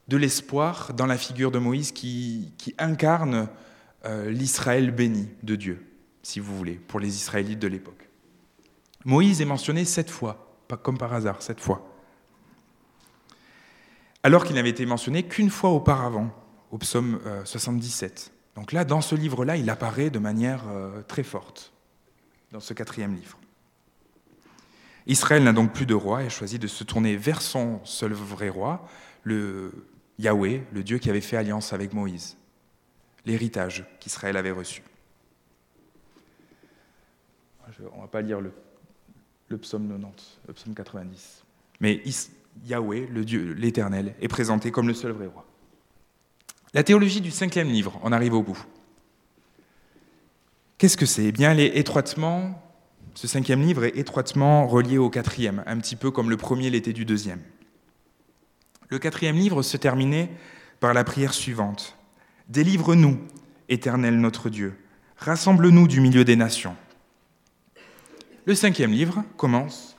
de l'espoir dans la figure de Moïse qui, incarne euh, l'Israël béni de Dieu, si vous voulez, pour les Israélites de l'époque. Moïse est mentionné sept fois, pas comme par hasard, sept fois alors qu'il n'avait été mentionné qu'une fois auparavant, au psaume 77. Euh, Donc là, dans ce livre-là, il apparaît de manière euh, très forte, dans ce quatrième livre. Israël n'a donc plus de roi et choisit de se tourner vers son seul vrai roi, le Yahweh, le Dieu qui avait fait alliance avec Moïse, l'héritage qu'Israël avait reçu. On ne va pas lire le le psaume 90, le psaume 90. Mais Yahweh, le Dieu, l'Éternel, est présenté comme le seul vrai roi. La théologie du cinquième livre, on arrive au bout. Qu'est-ce que c'est? Eh bien, elle étroitement, ce cinquième livre est étroitement relié au quatrième, un petit peu comme le premier l'était du deuxième. Le quatrième livre se terminait par la prière suivante. Délivre-nous, Éternel notre Dieu, rassemble-nous du milieu des nations. Le cinquième livre commence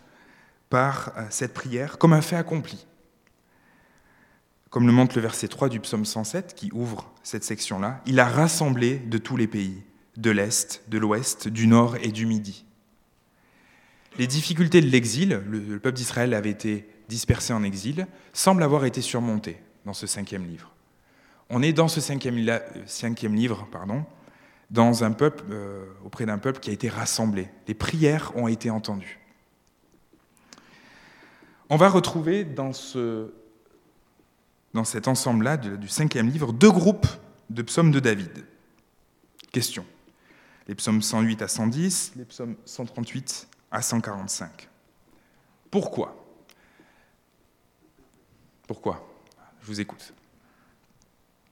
par euh, cette prière comme un fait accompli. Comme le montre le verset 3 du psaume 107 qui ouvre cette section-là, il a rassemblé de tous les pays de l'Est, de l'Ouest, du Nord et du Midi. Les difficultés de l'exil, le peuple d'Israël avait été dispersé en exil, semblent avoir été surmontées dans ce cinquième livre. On est dans ce cinquième, livre pardon, dans un peuple, euh, auprès d'un peuple qui a été rassemblé. Les prières ont été entendues. On va retrouver dans, ce, dans cet ensemble-là du cinquième livre deux groupes de psaumes de David. Question les psaumes 108 à 110, les psaumes 138 à 145. Pourquoi? Pourquoi Je vous écoute.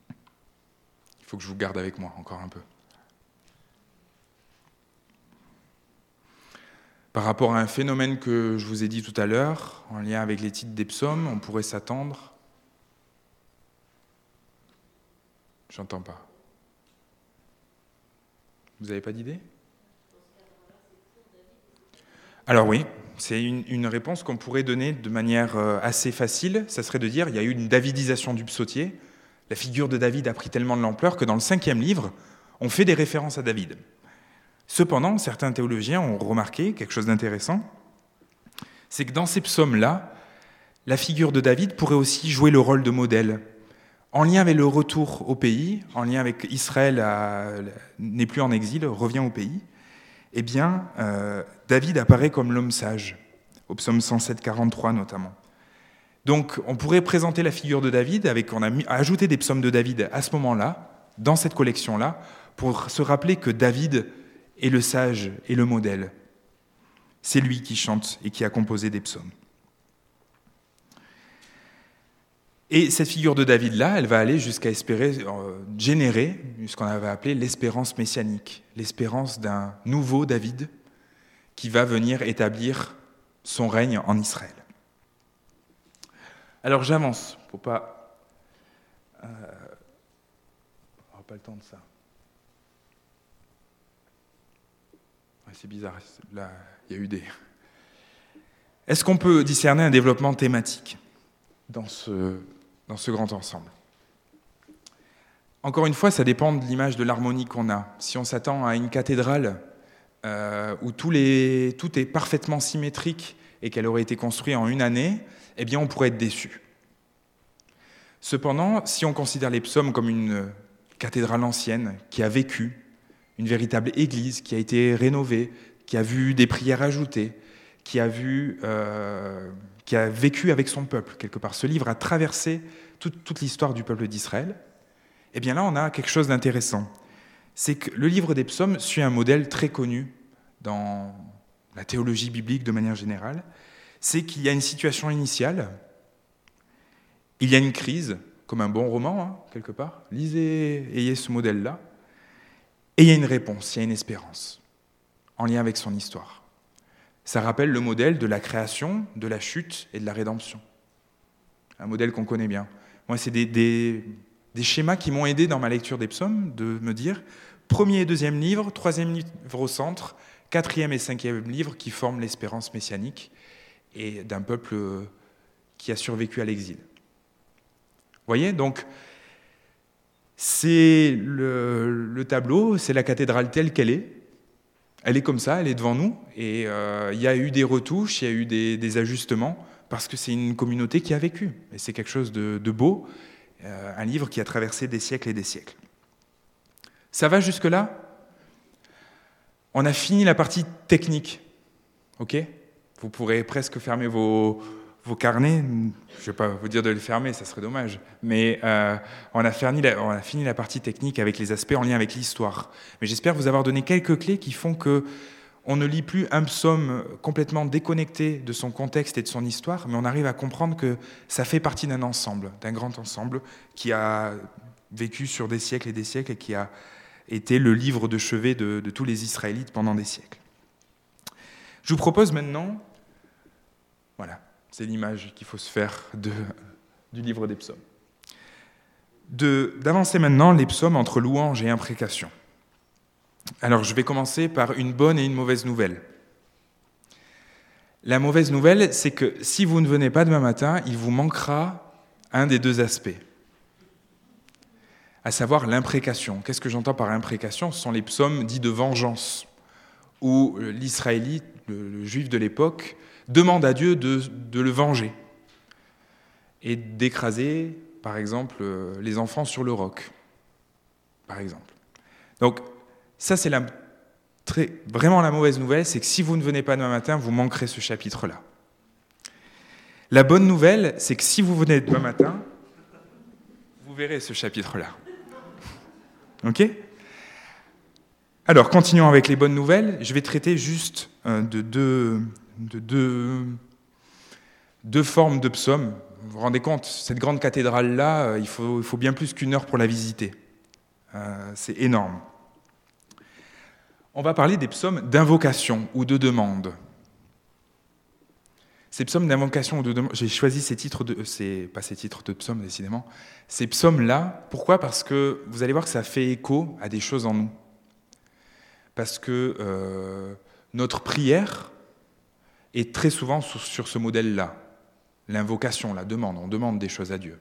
Il faut que je vous garde avec moi encore un peu. Par rapport à un phénomène que je vous ai dit tout à l'heure, en lien avec les titres des psaumes, on pourrait s'attendre. J'entends pas. Vous n'avez pas d'idée? Alors oui, c'est une, réponse qu'on pourrait donner de manière euh, assez facile. Ça serait de dire il y a eu une davidisation du psautier. La figure de David a pris tellement de l'ampleur que dans le cinquième livre, on fait des références à David. Cependant, certains théologiens ont remarqué quelque chose d'intéressant, c'est que dans ces psaumes-là, la figure de David pourrait aussi jouer le rôle de modèle en lien avec le retour au pays, en lien avec Israël n'est plus en exil, revient au pays, eh bien, euh, David apparaît comme l'homme sage, au psaume 107, 43 notamment. Donc, on pourrait présenter la figure de David, avec, on a ajouté des psaumes de David à ce moment-là, dans cette collection-là, pour se rappeler que David est le sage et le modèle. C'est lui qui chante et qui a composé des psaumes. Et cette figure de David-là, elle va aller jusqu'à espérer euh, générer ce qu'on avait appelé l'espérance messianique, l'espérance d'un nouveau David qui va venir établir son règne en Israël. Alors j'avance pour pas. Euh, pas le temps de ça. c'est bizarre. Là, il y a eu des. Est-ce qu'on peut discerner un développement thématique dans ce, dans ce grand ensemble. Encore une fois, ça dépend de l'image de l'harmonie qu'on a. Si on s'attend à une cathédrale euh, où tout est parfaitement symétrique et qu'elle aurait été construite en une année, eh bien on pourrait être déçu. Cependant, si on considère les psaumes comme une cathédrale ancienne qui a vécu, une véritable église qui a été rénovée, qui a vu des prières ajoutées, qui a vu euh, qui a vécu avec son peuple, quelque part. Ce livre a traversé toute, l'histoire du peuple d'Israël. Eh bien là, on a quelque chose d'intéressant. C'est que le livre des psaumes suit un modèle très connu dans la théologie biblique de manière générale. C'est qu'il y a une situation initiale, il y a une crise, comme un bon roman, hein, quelque part. Lisez, ayez ce modèle-là. Et il y a une réponse, il y a une espérance, en lien avec son histoire. Ça rappelle le modèle de la création, de la chute et de la rédemption. Un modèle qu'on connaît bien. Moi, c'est des, schémas qui m'ont aidé dans ma lecture des psaumes de me dire premier et deuxième livre, troisième livre au centre, quatrième et cinquième livre qui forment l'espérance messianique et d'un peuple qui a survécu à l'exil. Vous voyez Donc, c'est le tableau, c'est la cathédrale telle qu'elle est, elle est comme ça, elle est devant nous, et euh, il y a eu des retouches, il y a eu des, ajustements, parce que c'est une communauté qui a vécu, et c'est quelque chose de, beau, euh, un livre qui a traversé des siècles et des siècles. Ça va jusque-là? On a fini la partie technique, ok? Vous pourrez presque fermer vos, vos carnets, je ne vais pas vous dire de les fermer, ça serait dommage, mais euh, on, a fini la, partie technique avec les aspects en lien avec l'histoire. Mais j'espère vous avoir donné quelques clés qui font que on ne lit plus un psaume complètement déconnecté de son contexte et de son histoire, mais on arrive à comprendre que ça fait partie d'un ensemble, d'un grand ensemble qui a vécu sur des siècles et des siècles et qui a été le livre de chevet de, tous les Israélites pendant des siècles. Je vous propose maintenant, voilà, c'est l'image qu'il faut se faire du livre des psaumes, d'avancer maintenant les psaumes entre louange et imprécation. Alors je vais commencer par une bonne et une mauvaise nouvelle. La mauvaise nouvelle, c'est que si vous ne venez pas demain matin, il vous manquera un des deux aspects à savoir l'imprécation. Qu'est-ce que j'entends par imprécation? Ce sont les psaumes dits de vengeance, où l'Israélite, le, juif de l'époque, demande à Dieu de, le venger et d'écraser, par exemple, euh, les enfants sur le roc, par exemple. Donc, ça, c'est la, vraiment la mauvaise nouvelle, c'est que si vous ne venez pas demain matin, vous manquerez ce chapitre-là. La bonne nouvelle, c'est que si vous venez demain matin, vous verrez ce chapitre-là. Ok? Alors, continuons avec les bonnes nouvelles. Je vais traiter juste euh, de deux, de deux, formes de psaumes. Vous vous rendez compte, cette grande cathédrale-là, euh, il faut, bien plus qu'une heure pour la visiter. Euh, c'est énorme. On va parler des psaumes d'invocation ou de demande. Ces psaumes d'invocation ou de demande, j'ai choisi ces titres de, c'est pas ces titres de psaumes décidément, ces psaumes-là, pourquoi? Parce que vous allez voir que ça fait écho à des choses en nous. Parce que euh, notre prière est très souvent sur, ce modèle-là, l'invocation, la demande, on demande des choses à Dieu.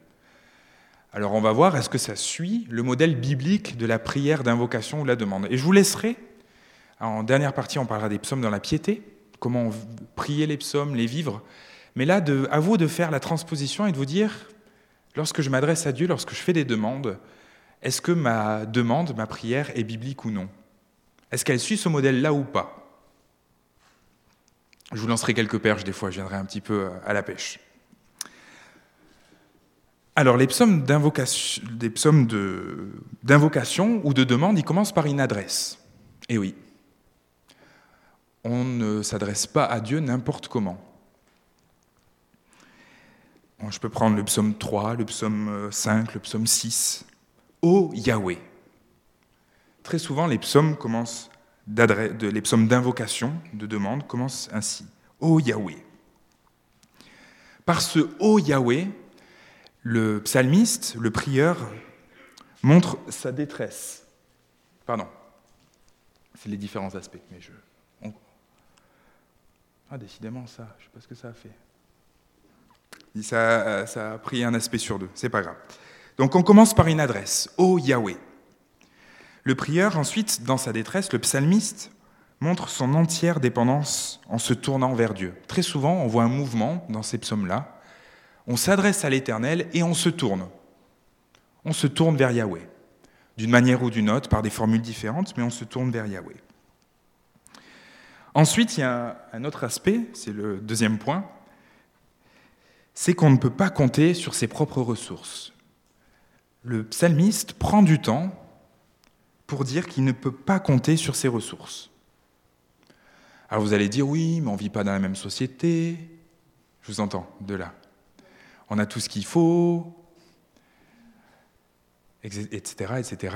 Alors on va voir, est-ce que ça suit le modèle biblique de la prière d'invocation ou la demande? Et je vous laisserai, en dernière partie on parlera des psaumes dans la piété, comment prier les psaumes, les vivre, mais là, de, à vous de faire la transposition et de vous dire, Lorsque je m'adresse à Dieu, lorsque je fais des demandes, est-ce que ma demande, ma prière est biblique ou non? Est-ce qu'elle suit ce modèle-là ou pas? Je vous lancerai quelques perches des fois, je viendrai un petit peu à la pêche. Alors, les psaumes d'invocation, ou de demande, ils commencent par une adresse. Eh oui, on ne s'adresse pas à Dieu n'importe comment. Je peux prendre le psaume 3, le psaume 5, le psaume 6. Ô Yahweh. Très souvent, les psaumes commencent les psaumes d'invocation, de demande, commencent ainsi. Ô Yahweh. Par ce Ô Yahweh, le psalmiste, le prieur, montre sa détresse. Pardon. C'est les différents aspects, mais je. Ah, décidément, ça, je ne sais pas ce que ça a fait. Ça, a pris un aspect sur deux, c'est pas grave. Donc on commence par une adresse, Ô Yahweh. Le prieur, ensuite, dans sa détresse, le psalmiste montre son entière dépendance en se tournant vers Dieu. Très souvent, on voit un mouvement dans ces psaumes-là. On s'adresse à l'Éternel et on se tourne. On se tourne vers Yahweh, d'une manière ou d'une autre, par des formules différentes, mais on se tourne vers Yahweh. Ensuite, il y a un autre aspect, c'est le deuxième point, c'est qu'on ne peut pas compter sur ses propres ressources. Le psalmiste prend du temps pour dire qu'il ne peut pas compter sur ses ressources. Alors vous allez dire oui, mais on ne vit pas dans la même société. Je vous entends de là. On a tout ce qu'il faut, etc., etc.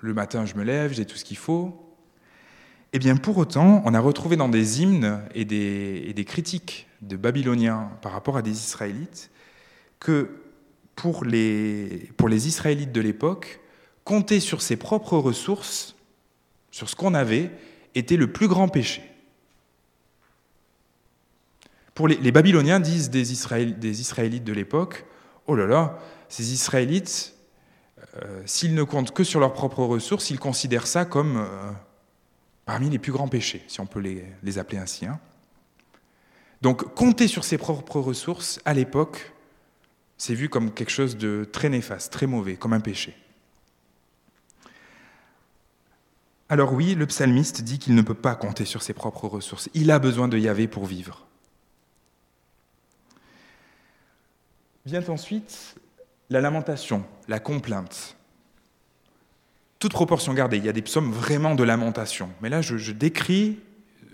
Le matin, je me lève, j'ai tout ce qu'il faut. Eh bien, pour autant, on a retrouvé dans des hymnes et des, critiques de Babyloniens par rapport à des Israélites que pour les Israélites de l'époque, compter sur ses propres ressources, sur ce qu'on avait, était le plus grand péché. Pour les, Babyloniens disent des, Israélites de l'époque, oh là là, ces Israélites, euh, s'ils ne comptent que sur leurs propres ressources, ils considèrent ça comme euh, parmi les plus grands péchés, si on peut les, les appeler ainsi. Hein. Donc compter sur ses propres ressources, à l'époque, c'est vu comme quelque chose de très néfaste, très mauvais, comme un péché. Alors oui, le psalmiste dit qu'il ne peut pas compter sur ses propres ressources. Il a besoin de Yahvé pour vivre. Vient ensuite la lamentation, la complainte. toute proportion gardée, il y a des psaumes vraiment de lamentation. Mais là, je, décris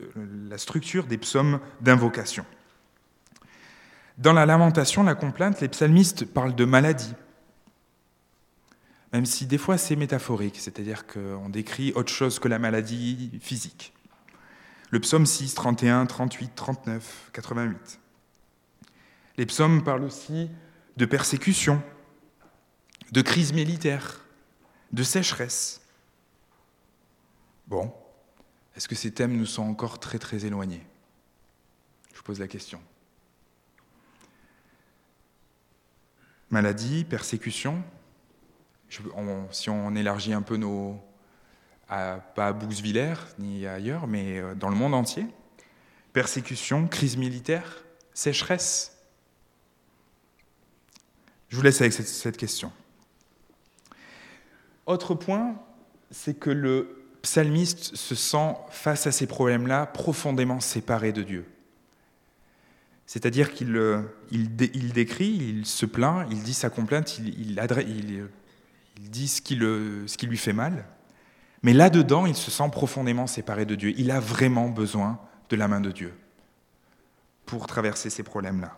euh, la structure des psaumes d'invocation. Dans la lamentation, la complainte, les psalmistes parlent de maladie, même si des fois c'est métaphorique, c'est-à-dire qu'on décrit autre chose que la maladie physique. Le psaume 6, 31, 38, 39, 88. Les psaumes parlent aussi de persécution, de crise militaire, de sécheresse. Bon, est-ce que ces thèmes nous sont encore très très éloignés? Je pose la question. Maladie, persécution, si on élargit un peu nos... pas à Bouxwiller ni ailleurs, mais euh, dans le monde entier, persécution, crise militaire, sécheresse. Je vous laisse avec cette question. Autre point, c'est que le psalmiste se sent, face à ces problèmes-là, profondément séparé de Dieu. C'est-à-dire qu'il euh, décrit, il se plaint, il dit sa complainte, il, il, dit ce qui, le, ce qui lui fait mal, mais là-dedans, il se sent profondément séparé de Dieu. Il a vraiment besoin de la main de Dieu pour traverser ces problèmes-là.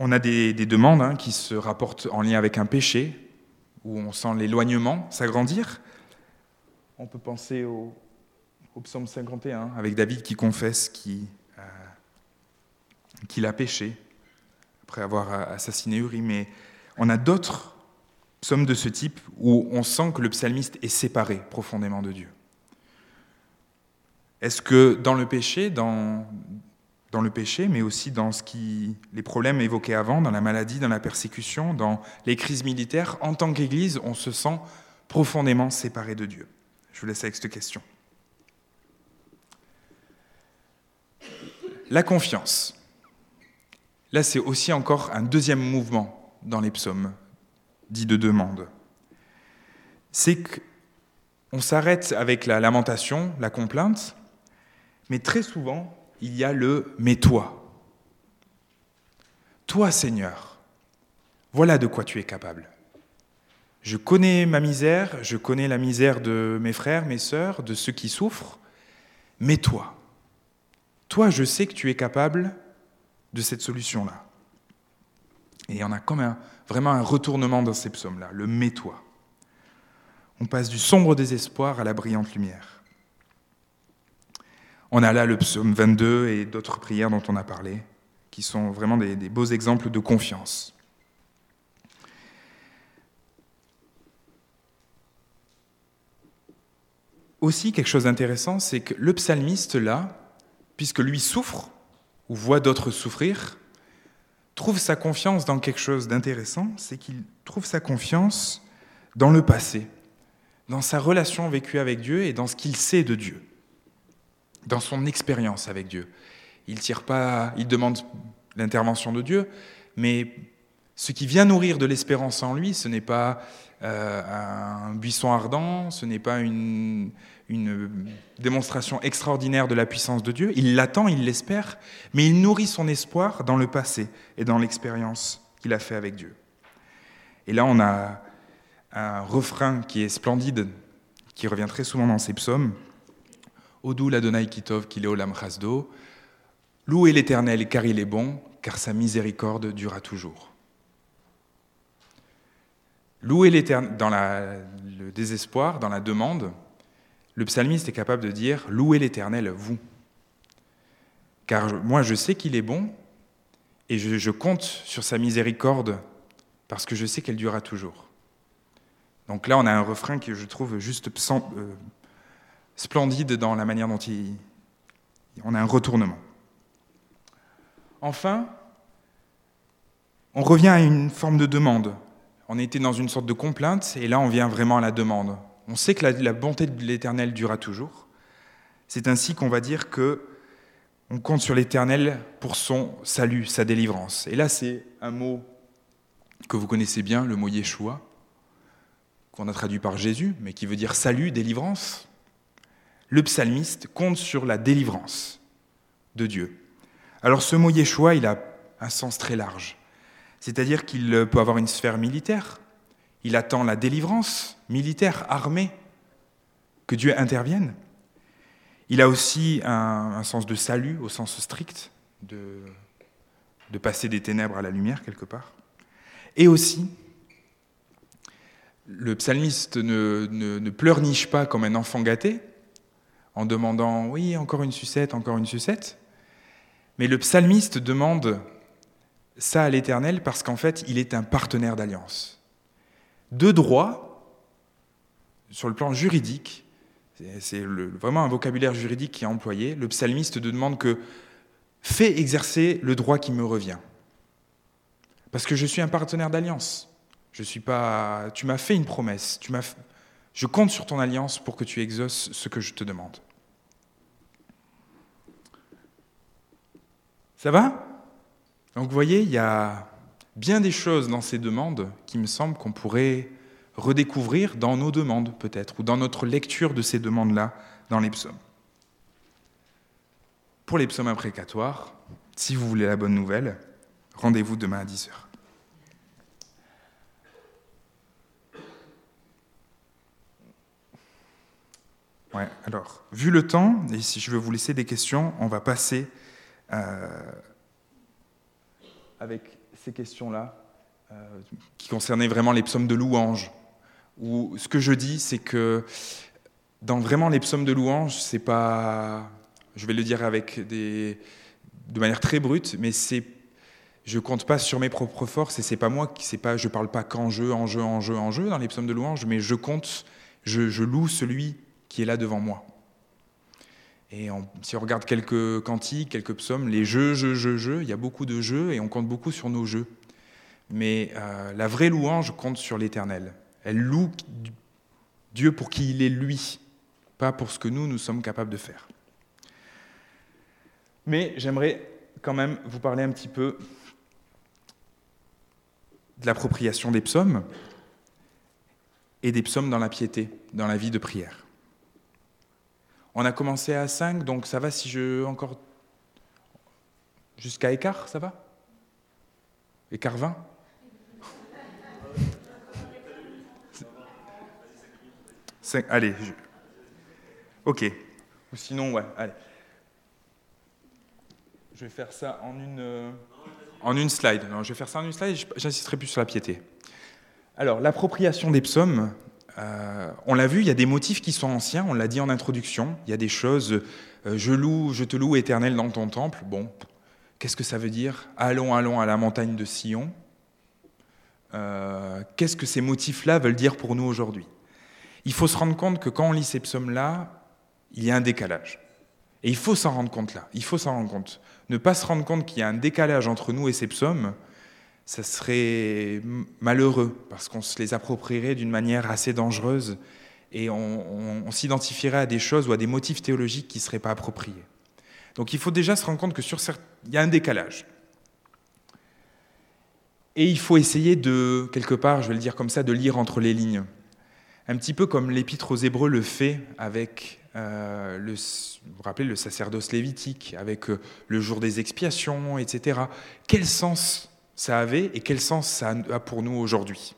On a des, demandes hein, qui se rapportent en lien avec un péché, où on sent l'éloignement s'agrandir. On peut penser au, psaume 51, avec David qui confesse euh, qu'il a péché après avoir assassiné Uri. Mais on a d'autres psaumes de ce type où on sent que le psalmiste est séparé profondément de Dieu. Est-ce que dans le péché, dans, dans le péché, mais aussi dans ce qui, les problèmes évoqués avant, dans la maladie, dans la persécution, dans les crises militaires. En tant qu'Église, on se sent profondément séparé de Dieu? Je vous laisse avec cette question. La confiance. Là, c'est aussi encore un deuxième mouvement dans les psaumes, dit de demande. C'est qu'on s'arrête avec la lamentation, la complainte, mais très souvent, il y a le mais toi. Toi, Seigneur, voilà de quoi tu es capable. Je connais ma misère, je connais la misère de mes frères, mes sœurs, de ceux qui souffrent, mais toi, toi, je sais que tu es capable de cette solution-là. Et en a comme vraiment un retournement dans ces psaumes-là, le mais toi. On passe du sombre désespoir à la brillante lumière. On a là le psaume 22 et d'autres prières dont on a parlé, qui sont vraiment des, beaux exemples de confiance. Aussi, quelque chose d'intéressant, c'est que le psalmiste, là, puisque lui souffre, ou voit d'autres souffrir, trouve sa confiance dans quelque chose d'intéressant, c'est qu'il trouve sa confiance dans le passé, dans sa relation vécue avec Dieu et dans ce qu'il sait de Dieu dans son expérience avec Dieu. Il tire pas, il demande l'intervention de Dieu, mais ce qui vient nourrir de l'espérance en lui, ce n'est pas euh, un buisson ardent, ce n'est pas une, une démonstration extraordinaire de la puissance de Dieu. Il l'attend, il l'espère, mais il nourrit son espoir dans le passé et dans l'expérience qu'il a fait avec Dieu. Et là, on a un refrain qui est splendide, qui revient très souvent dans ces psaumes. Odou l'Adonai Kitov Kileolam Chasdo. Louez l'Éternel car il est bon, car sa miséricorde durera toujours. Louez l'Éternel dans le désespoir, dans la demande, le psalmiste est capable de dire Louez l'Éternel, vous. Car moi je sais qu'il est bon et je, compte sur sa miséricorde parce que je sais qu'elle durera toujours. Donc là, on a un refrain que je trouve juste euh, splendide dans la manière dont il, on a un retournement. Enfin, on revient à une forme de demande. On était dans une sorte de complainte, et là on vient vraiment à la demande. On sait que la, bonté de l'Éternel durera toujours. C'est ainsi qu'on va dire que on compte sur l'Éternel pour son salut, sa délivrance. Et là, c'est un mot que vous connaissez bien, le mot Yeshua, qu'on a traduit par Jésus, mais qui veut dire salut, délivrance le psalmiste compte sur la délivrance de Dieu. Alors ce mot Yeshua, il a un sens très large. C'est-à-dire qu'il peut avoir une sphère militaire, Il attend la délivrance militaire, armée, que Dieu intervienne. Il a aussi un, sens de salut au sens strict, de, passer des ténèbres à la lumière quelque part. Et aussi, le psalmiste ne, pleurniche pas comme un enfant gâté en demandant oui, encore une sucette, encore une sucette. Mais le psalmiste demande ça à l'Éternel parce qu'en fait, il est un partenaire d'alliance. De droit, sur le plan juridique, c'est vraiment un vocabulaire juridique qui est employé, le psalmiste demande que fais exercer le droit qui me revient. Parce que je suis un partenaire d'alliance. Je suis pas. Tu m'as fait une promesse. Tu m'as. Je compte sur ton alliance pour que tu exauces ce que je te demande. Ça va? Donc vous voyez, il y a bien des choses dans ces demandes qui me semblent qu'on pourrait redécouvrir dans nos demandes peut-être, ou dans notre lecture de ces demandes-là dans les psaumes. Pour les psaumes imprécatoires, si vous voulez la bonne nouvelle, rendez-vous demain à 10h. Ouais, alors, vu le temps, et si je veux vous laisser des questions, on va passer euh, avec ces questions-là, euh, qui concernaient vraiment les psaumes de louange. Où ce que je dis, c'est que dans vraiment les psaumes de louange, c'est pas, je vais le dire avec des, de manière très brute, mais c'est, je compte pas sur mes propres forces et c'est pas moi qui, c'est pas, je parle pas qu'en jeu, en jeu, en jeu, en jeu dans les psaumes de louange, mais je compte, je, je loue celui qui est là devant moi. Et si on regarde quelques cantiques, quelques psaumes, les jeux, jeux, jeux, jeux, il y a beaucoup de jeux et on compte beaucoup sur nos jeux. Mais euh, la vraie louange compte sur l'éternel. Elle loue Dieu pour qui il est lui, pas pour ce que nous, nous sommes capables de faire. Mais j'aimerais quand même vous parler un petit peu de l'appropriation des psaumes et des psaumes dans la piété, dans la vie de prière. On a commencé à 5, donc ça va si je encore jusqu'à écart, ça va? Écart 20 allez. Ok. Ou sinon, ouais, allez. Je vais faire ça en une, euh, en une slide. Je vais faire ça en une slide, j'insisterai plus sur la piété. Alors, l'appropriation des psaumes, euh, on l'a vu, il y a des motifs qui sont anciens, on l'a dit en introduction, il y a des choses, euh, je loue, je te loue éternel dans ton temple, bon, qu'est-ce que ça veut dire Allons, allons à la montagne de Sion. Euh, qu'est-ce que ces motifs-là veulent dire pour nous aujourd'hui? Il faut se rendre compte que quand on lit ces psaumes-là, il y a un décalage. Et il faut s'en rendre compte là, il faut s'en rendre compte. Ne pas se rendre compte qu'il y a un décalage entre nous et ces psaumes, ça serait malheureux parce qu'on se les approprierait d'une manière assez dangereuse et on, s'identifierait à des choses ou à des motifs théologiques qui ne seraient pas appropriés. Donc il faut déjà se rendre compte que sur il y a un décalage. Et il faut essayer de, quelque part, je vais le dire comme ça, de lire entre les lignes. Un petit peu comme l'Épître aux Hébreux le fait avec euh, le, vous vous rappelez, le sacerdoce lévitique, avec euh, le jour des expiations, etc. Quel sens ça avait et quel sens ça a pour nous aujourd'hui.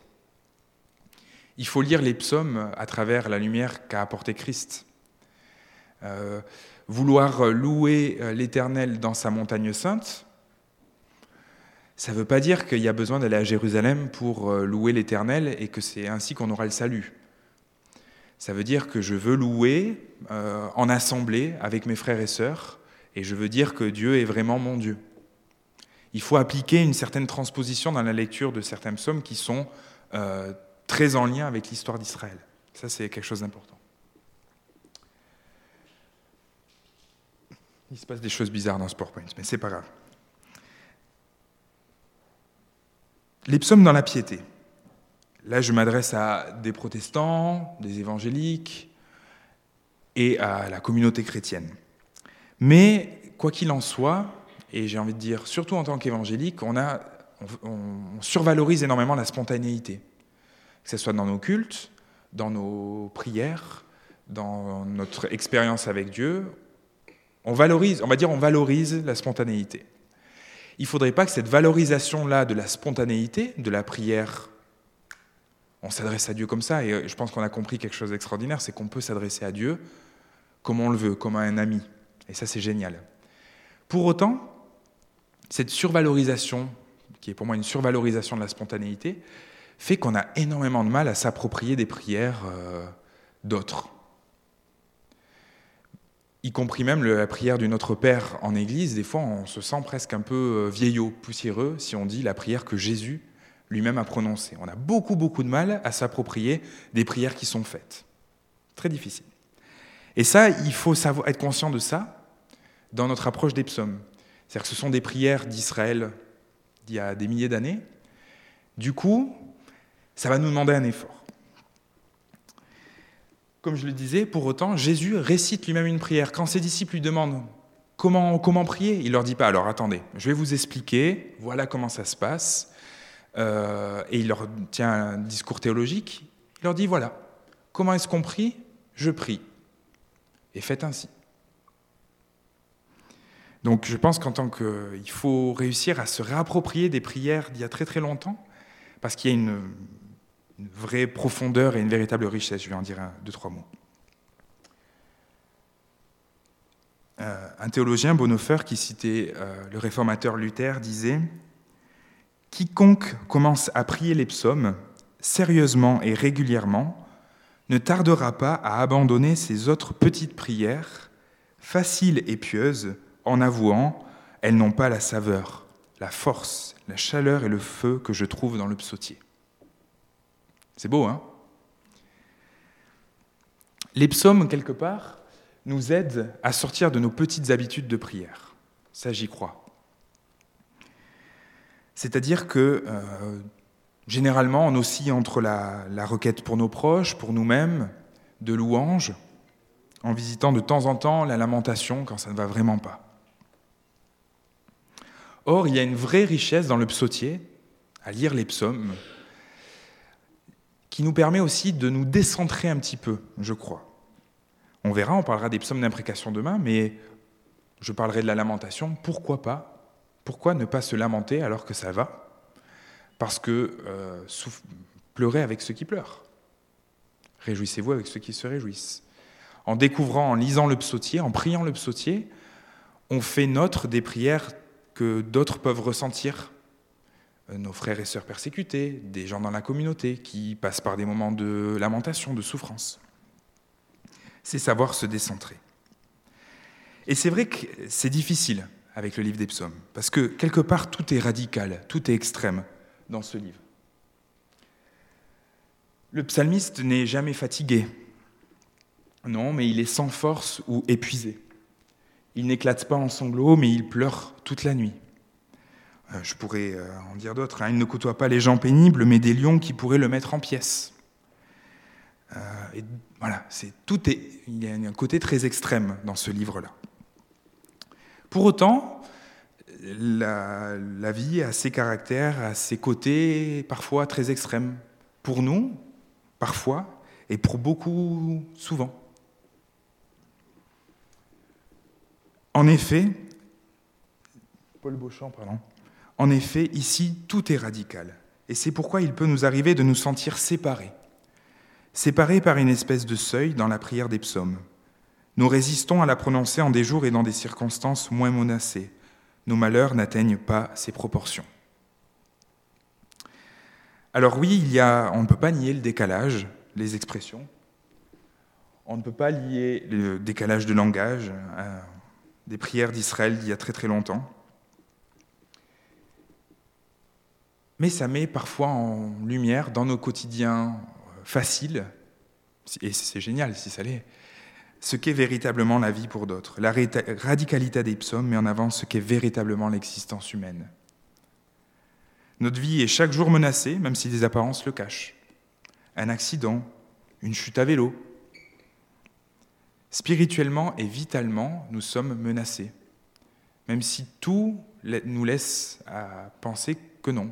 Il faut lire les psaumes à travers la lumière qu'a apporté Christ. Euh, vouloir louer euh, l'Éternel dans sa montagne sainte, ça ne veut pas dire qu'il y a besoin d'aller à Jérusalem pour euh, louer l'Éternel et que c'est ainsi qu'on aura le salut. Ça veut dire que je veux louer en assemblée avec mes frères et sœurs et je veux dire que Dieu est vraiment mon Dieu il faut appliquer une certaine transposition dans la lecture de certains psaumes qui sont euh, très en lien avec l'histoire d'Israël. Ça, c'est quelque chose d'important. Il se passe des choses bizarres dans ce PowerPoint, mais c'est pas grave. Les psaumes dans la piété. Là, je m'adresse à des protestants, des évangéliques et à la communauté chrétienne. Mais, quoi qu'il en soit, et j'ai envie de dire, surtout en tant qu'évangélique, on, on, survalorise énormément la spontanéité. Que ce soit dans nos cultes, dans nos prières, dans notre expérience avec Dieu, on valorise, on va dire, on valorise la spontanéité. Il ne faudrait pas que cette valorisation-là de la spontanéité, de la prière on s'adresse à Dieu comme ça. Et je pense qu'on a compris quelque chose d'extraordinaire, c'est qu'on peut s'adresser à Dieu comme on le veut, comme à un ami. Et ça, c'est génial. Pour autant, cette survalorisation, qui est pour moi une survalorisation de la spontanéité, fait qu'on a énormément de mal à s'approprier des prières euh, d'autres. Y compris même la prière du Notre Père en Église, des fois on se sent presque un peu euh, vieillot, poussiéreux, si on dit la prière que Jésus lui-même a prononcée. On a beaucoup, beaucoup de mal à s'approprier des prières qui sont faites. Très difficile. Et ça, il faut savoir, être conscient de ça dans notre approche des psaumes. C'est-à-dire que ce sont des prières d'Israël d'il y a des milliers d'années. Du coup, ça va nous demander un effort. Comme je le disais, pour autant, Jésus récite lui-même une prière. Quand ses disciples lui demandent comment, comment prier, il leur dit pas, alors attendez, je vais vous expliquer, voilà comment ça se passe. Euh, et il leur tient un discours théologique. Il leur dit, voilà, comment est-ce qu'on prie? Je prie. Et faites ainsi. Donc je pense qu'en tant que... Il faut réussir à se réapproprier des prières d'il y a très très longtemps, parce qu'il y a une, vraie profondeur et une véritable richesse. Je vais en dire deux, trois mots. Euh, un théologien, Bonhoeffer, qui citait euh, le réformateur Luther, disait Quiconque commence à prier les psaumes sérieusement et régulièrement ne tardera pas à abandonner ses autres petites prières, faciles et pieuses, en avouant elles n'ont pas la saveur, la force, la chaleur et le feu que je trouve dans le psautier. C'est beau, hein? Les psaumes, quelque part, nous aident à sortir de nos petites habitudes de prière. Ça, j'y crois. C'est-à-dire que euh, généralement, on oscille entre la, la, requête pour nos proches, pour nous-mêmes, de louanges, en visitant de temps en temps la lamentation quand ça ne va vraiment pas. Or, il y a une vraie richesse dans le psautier, à lire les psaumes, qui nous permet aussi de nous décentrer un petit peu, je crois. On verra, on parlera des psaumes d'imprécation demain, mais je parlerai de la lamentation. Pourquoi pas? Pourquoi ne pas se lamenter alors que ça va? Parce que euh, pleurez avec ceux qui pleurent. Réjouissez-vous avec ceux qui se réjouissent. En découvrant, en lisant le psautier, en priant le psautier, on fait notre des prières que d'autres peuvent ressentir, euh, nos frères et sœurs persécutés, des gens dans la communauté qui passent par des moments de lamentation, de souffrance. C'est savoir se décentrer. Et c'est vrai que c'est difficile avec le livre des psaumes, parce que quelque part tout est radical, tout est extrême dans ce livre. Le psalmiste n'est jamais fatigué, non, mais il est sans force ou épuisé. Il n'éclate pas en sanglots, mais il pleure toute la nuit. Euh, je pourrais euh, en dire d'autres. Hein. Il ne côtoie pas les gens pénibles, mais des lions qui pourraient le mettre en pièces. Euh, voilà, c'est tout est, il y a un côté très extrême dans ce livre-là. Pour autant, la, vie a ses caractères, a ses côtés parfois très extrêmes. Pour nous, parfois, et pour beaucoup, souvent. En effet, Paul Beauchamp, pardon. En effet, ici, tout est radical. Et c'est pourquoi il peut nous arriver de nous sentir séparés. Séparés par une espèce de seuil dans la prière des psaumes. Nous résistons à la prononcer en des jours et dans des circonstances moins menacées. Nos malheurs n'atteignent pas ces proportions. Alors oui, il y a, on ne peut pas nier le décalage, les expressions. On ne peut pas lier le décalage de langage à des prières d'Israël d'il y a très très longtemps. Mais ça met parfois en lumière dans nos quotidiens faciles, et c'est génial si ça l'est, ce qu'est véritablement la vie pour d'autres. La radicalité des psaumes met en avant ce qu'est véritablement l'existence humaine. Notre vie est chaque jour menacée, même si des apparences le cachent. Un accident, une chute à vélo, Spirituellement et vitalement, nous sommes menacés, même si tout nous laisse à penser que non.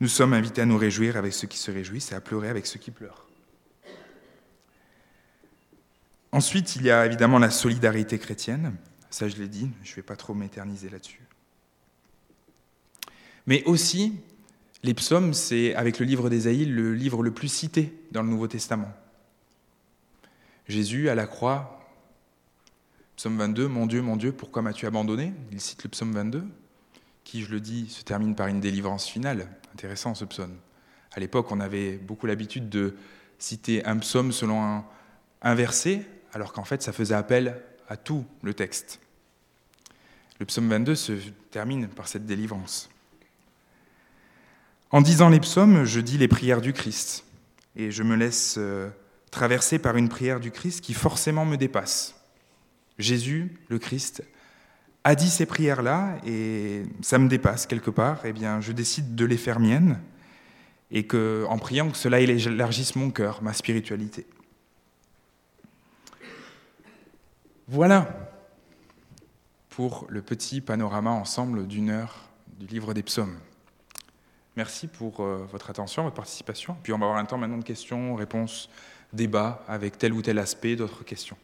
Nous sommes invités à nous réjouir avec ceux qui se réjouissent et à pleurer avec ceux qui pleurent. Ensuite, il y a évidemment la solidarité chrétienne. Ça, je l'ai dit, je ne vais pas trop m'éterniser là-dessus. Mais aussi Les psaumes, c'est, avec le livre d'Ésaïe, le livre le plus cité dans le Nouveau Testament. Jésus, à la croix, psaume 22, Mon Dieu, mon Dieu, pourquoi m'as-tu abandonné? Il cite le psaume 22, qui, je le dis, se termine par une délivrance finale. Intéressant ce psaume. À l'époque, on avait beaucoup l'habitude de citer un psaume selon un, un verset, alors qu'en fait, ça faisait appel à tout le texte. Le psaume 22 se termine par cette délivrance. En disant les psaumes, je dis les prières du Christ, et je me laisse traverser par une prière du Christ qui forcément me dépasse. Jésus, le Christ, a dit ces prières-là, et ça me dépasse quelque part, eh bien je décide de les faire miennes, et que, en priant que cela élargisse mon cœur, ma spiritualité. Voilà pour le petit panorama ensemble d'une heure du livre des psaumes. Merci pour euh, votre attention, votre participation. Puis on va avoir un temps maintenant de questions, réponses, débats avec tel ou tel aspect, d'autres questions.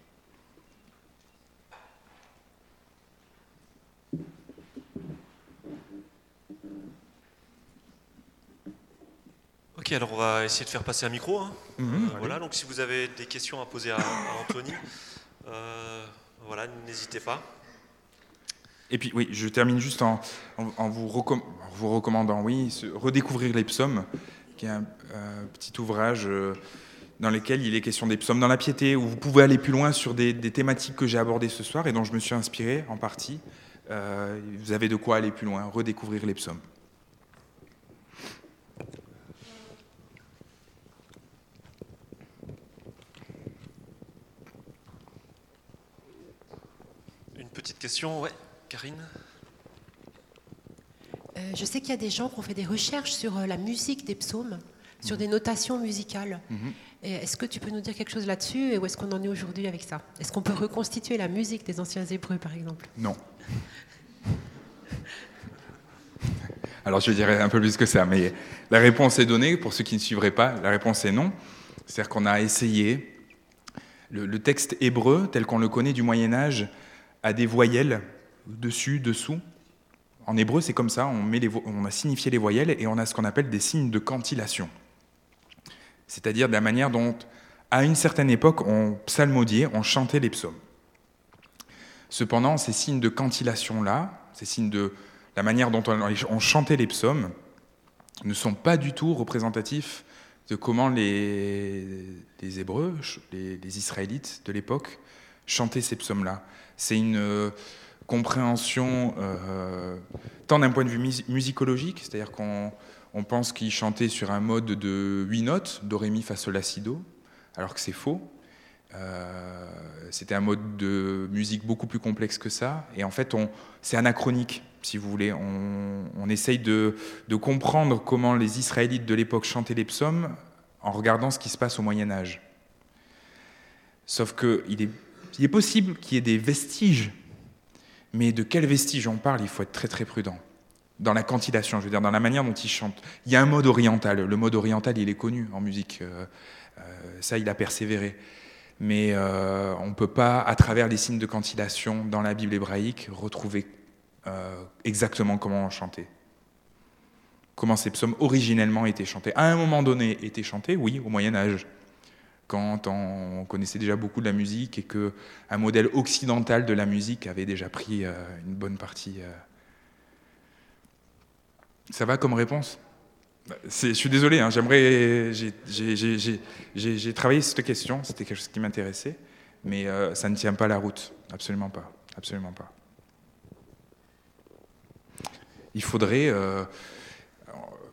Ok, alors on va essayer de faire passer un micro. Hein. Mhm, euh, voilà, donc si vous avez des questions à poser à, Anthony, euh, voilà, n'hésitez pas. Et puis, oui, je termine juste en, vous, recommandant, oui, redécouvrir les psaumes, qui est un petit ouvrage euh, dans lequel il est question des psaumes dans la piété, où vous pouvez aller plus loin sur des, thématiques que j'ai abordées ce soir et dont je me suis inspiré en partie. Euh, vous avez de quoi aller plus loin, redécouvrir les psaumes. Une petite question, ouais. Karine euh, Je sais qu'il y a des gens qui ont fait des recherches sur euh, la musique des psaumes, sur mhm. des notations musicales. Mhm. Est-ce que tu peux nous dire quelque chose là-dessus et où est-ce qu'on en est aujourd'hui avec ça? Est-ce qu'on peut reconstituer la musique des anciens Hébreux, par exemple? Non. Alors je dirais un peu plus que ça, mais la réponse est donnée. Pour ceux qui ne suivraient pas, la réponse est non. C'est-à-dire qu'on a essayé. Le, texte hébreu, tel qu'on le connaît du Moyen Âge, a des voyelles dessus, dessous. En hébreu, c'est comme ça, on, met on a signifié les voyelles et on a ce qu'on appelle des signes de cantillation. C'est-à-dire de la manière dont, à une certaine époque, on psalmodiait, on chantait les psaumes. Cependant, ces signes de cantillation-là, ces signes de la manière dont on, chantait les psaumes, ne sont pas du tout représentatifs de comment les, Hébreux, les, Israélites de l'époque, chantaient ces psaumes-là. C'est une compréhension euh, tant d'un point de vue musicologique, c'est-à-dire qu'on pense qu'il chantait sur un mode de huit notes, do, ré, mi, fa, alors que c'est faux. Euh, c'était un mode de musique beaucoup plus complexe que ça, et en fait, c'est anachronique, si vous voulez. On, essaye de, comprendre comment les Israélites de l'époque chantaient les psaumes en regardant ce qui se passe au Moyen Âge. Sauf qu'il est, possible qu'il y ait des vestiges mais de quel vestige on parle? Il faut être très très prudent. Dans la cantillation, je veux dire, dans la manière dont il chante. Il y a un mode oriental. Le mode oriental, il est connu en musique. Euh, euh, ça, il a persévéré. Mais euh, on ne peut pas, à travers les signes de cantillation dans la Bible hébraïque, retrouver exactement comment on chantait. Comment ces psaumes originellement étaient chantés. À un moment donné, étaient chantés, oui, au Moyen Âge quand on connaissait déjà beaucoup de la musique et que un modèle occidental de la musique avait déjà pris une bonne partie. Euh. Ça va comme réponse? Je suis désolé, hein, j'aimerais. J'ai travaillé cette question, c'était quelque chose qui m'intéressait, mais euh, ça ne tient pas la route, absolument pas, absolument pas. Il faudrait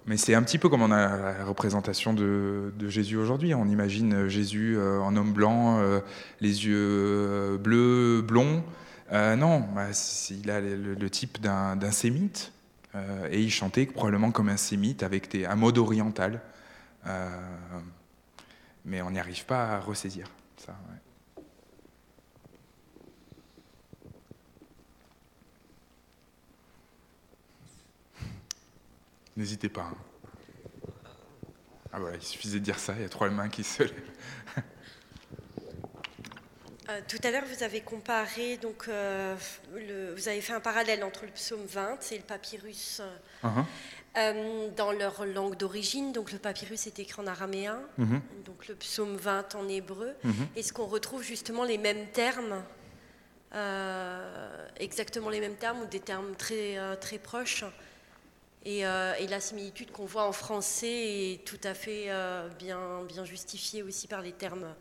mais c'est un petit peu comme on a la représentation de, Jésus aujourd'hui. On imagine Jésus euh, en homme blanc, euh, les yeux euh, bleus, blonds. non, bah, il a le, type d'un sémite. Et il chantait probablement comme un sémite avec un mode oriental. mais on n'y arrive pas à ressaisir ça. N'hésitez pas. Hein. Ah voilà, il suffisait de dire ça, il y a trois mains qui se lèvent. Euh, tout à l'heure, vous avez comparé, donc, euh, vous avez fait un parallèle entre le psaume 20 et le papyrus. Uh-huh. Euh, dans leur langue d'origine, donc le papyrus est écrit en araméen, Mhm. donc le psaume 20 en hébreu. Mhm. Est-ce qu'on retrouve justement les mêmes termes, exactement les mêmes termes ou des termes très, très proches? Et, et la similitude qu'on voit en français est tout à fait bien, bien justifiée aussi par les termes.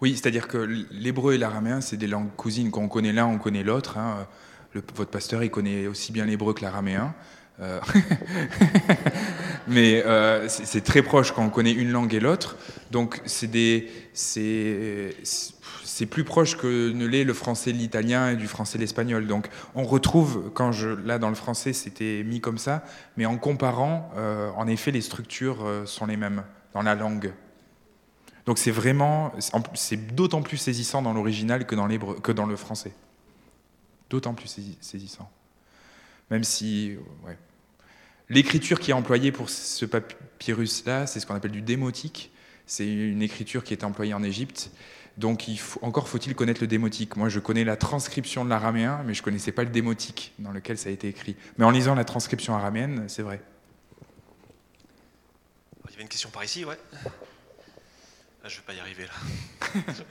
Oui, c'est-à-dire que l'hébreu et l'araméen, c'est des langues cousines. Quand on connaît l'un, on connaît l'autre. hein. Votre pasteur, il connaît aussi bien l'hébreu que l'araméen. Euh, Mais euh, c'est très proche quand on connaît une langue et l'autre. Donc c'est plus proche que ne l'est le français, l'italien et du français, l'espagnol. Donc on retrouve, quand je, là dans le français, c'était mis comme ça, mais en comparant, euh, en effet, les structures sont les mêmes dans la langue. Donc c'est vraiment, c'est d'autant plus saisissant dans l'original que dans le français. D'autant plus saisi- saisissant. Même si, ouais. L'écriture qui est employée pour ce papyrus-là, c'est ce qu'on appelle du démotique. C'est une écriture qui est employée en Égypte. Donc encore faut-il connaître le démotique. Moi, je connais la transcription de l'araméen, mais je ne connaissais pas le démotique dans lequel ça a été écrit. Mais en lisant la transcription araméenne, c'est vrai. Il y avait une question par ici, ouais. Ah, je vais pas y arriver là.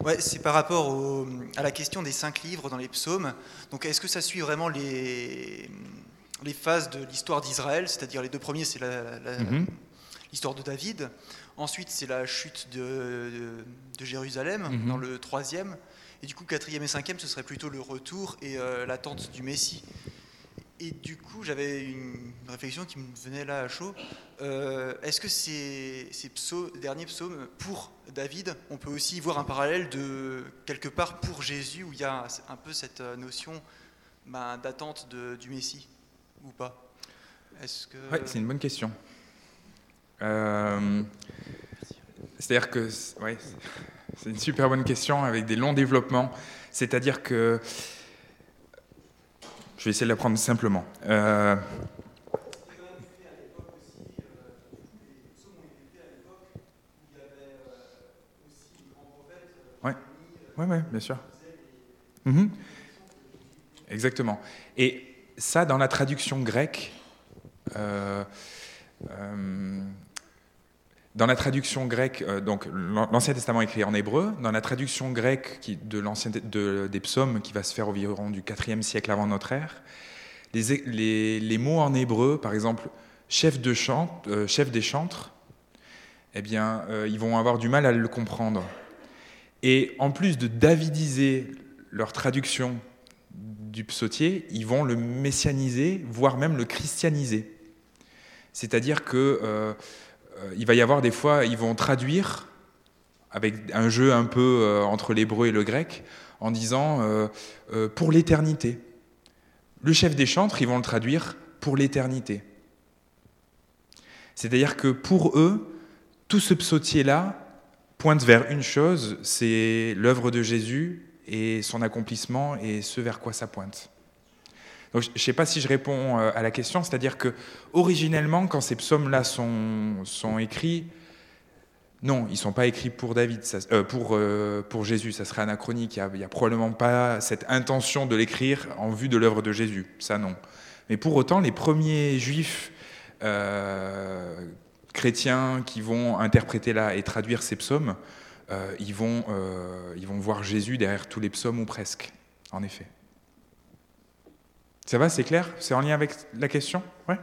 Ouais, c'est par rapport au- à la question des cinq livres dans les psaumes. Donc, est-ce que ça suit vraiment les, les phases de l'histoire d'Israël? C'est-à-dire, les deux premiers, c'est Mhm. l'histoire de David. Ensuite, c'est la chute de, de- de Jérusalem Mhm. dans le troisième. Et du coup, quatrième et cinquième, ce serait plutôt le retour et euh, l'attente du Messie. Et du coup, j'avais une réflexion qui me venait là à chaud. Euh, Est-ce que ces, derniers psaumes, pour David, on peut aussi voir un parallèle de quelque part pour Jésus, où il y a un peu cette euh, notion ben, d'attente du Messie, ou pas? Ouais, c'est une bonne question. Euh, C'est-à-dire que ouais, c'est une super bonne question avec des longs développements. C'est-à-dire que je vais essayer de la prendre simplement. Euh, Ouais, ouais, ouais, bien sûr. Mhm. Exactement. Et ça, dans la traduction grecque, euh, dans la traduction grecque, euh, donc l'An- l'Ancien Testament est écrit en hébreu, dans la traduction grecque de de- des psaumes qui va se faire environ du 4e siècle avant notre ère, les, les- les mots en hébreu, par exemple, chef, de chant, euh, chef des chantres, eh bien, euh, ils vont avoir du mal à le comprendre. Et en plus de davidiser leur traduction du psautier, ils vont le messianiser, voire même le christianiser. C'est-à-dire que il va y avoir des fois, ils vont traduire avec un jeu un peu euh, entre l'hébreu et le grec, en disant euh, euh, pour l'éternité. Le chef des chantres, ils vont le traduire pour l'éternité. C'est-à-dire que pour eux, tout ce psautier-là pointe vers une chose, c'est l'œuvre de Jésus et son accomplissement et ce vers quoi ça pointe. Je ne sais pas si je réponds euh, à la question, c'est-à-dire que originellement, quand ces psaumes-là sont, écrits, non, ils sont pas écrits pour David, euh, euh, pour Jésus, ça serait anachronique. Il n'y a, probablement pas cette intention de l'écrire en vue de l'œuvre de Jésus, ça non. Mais pour autant, les premiers juifs chrétiens qui vont interpréter là et traduire ces psaumes, ils vont voir Jésus derrière tous les psaumes ou presque, en effet. Ça va, c'est clair? C'est en lien avec la question? Ouais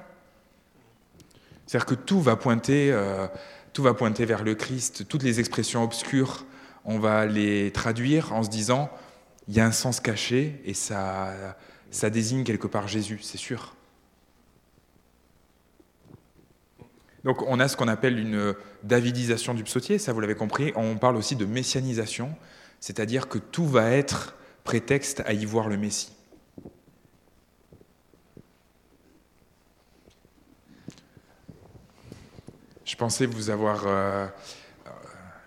C'est-à-dire que tout va pointer, euh, tout va pointer vers le Christ. Toutes les expressions obscures, on va les traduire en se disant, il y a un sens caché et ça, ça désigne quelque part Jésus, c'est sûr. Donc on a ce qu'on appelle une davidisation du psautier, ça vous l'avez compris. On parle aussi de messianisation, c'est-à-dire que tout va être prétexte à y voir le Messie. Je pensais vous avoir... euh, euh,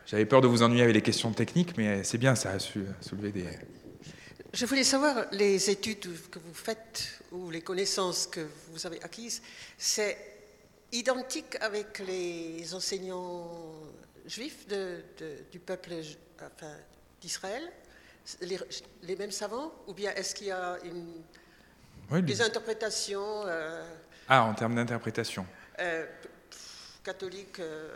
J'avais peur de vous ennuyer avec les questions techniques, mais c'est bien, ça a su soulever des... Je voulais savoir, les études que vous faites ou les connaissances que vous avez acquises, c'est identique avec les enseignants juifs de- de- du peuple enfin, d'Israël? Les, les mêmes savants? Ou bien est-ce qu'il y a une Oui, des interprétations euh, Ah, en termes d'interprétation. euh, catholiques. euh,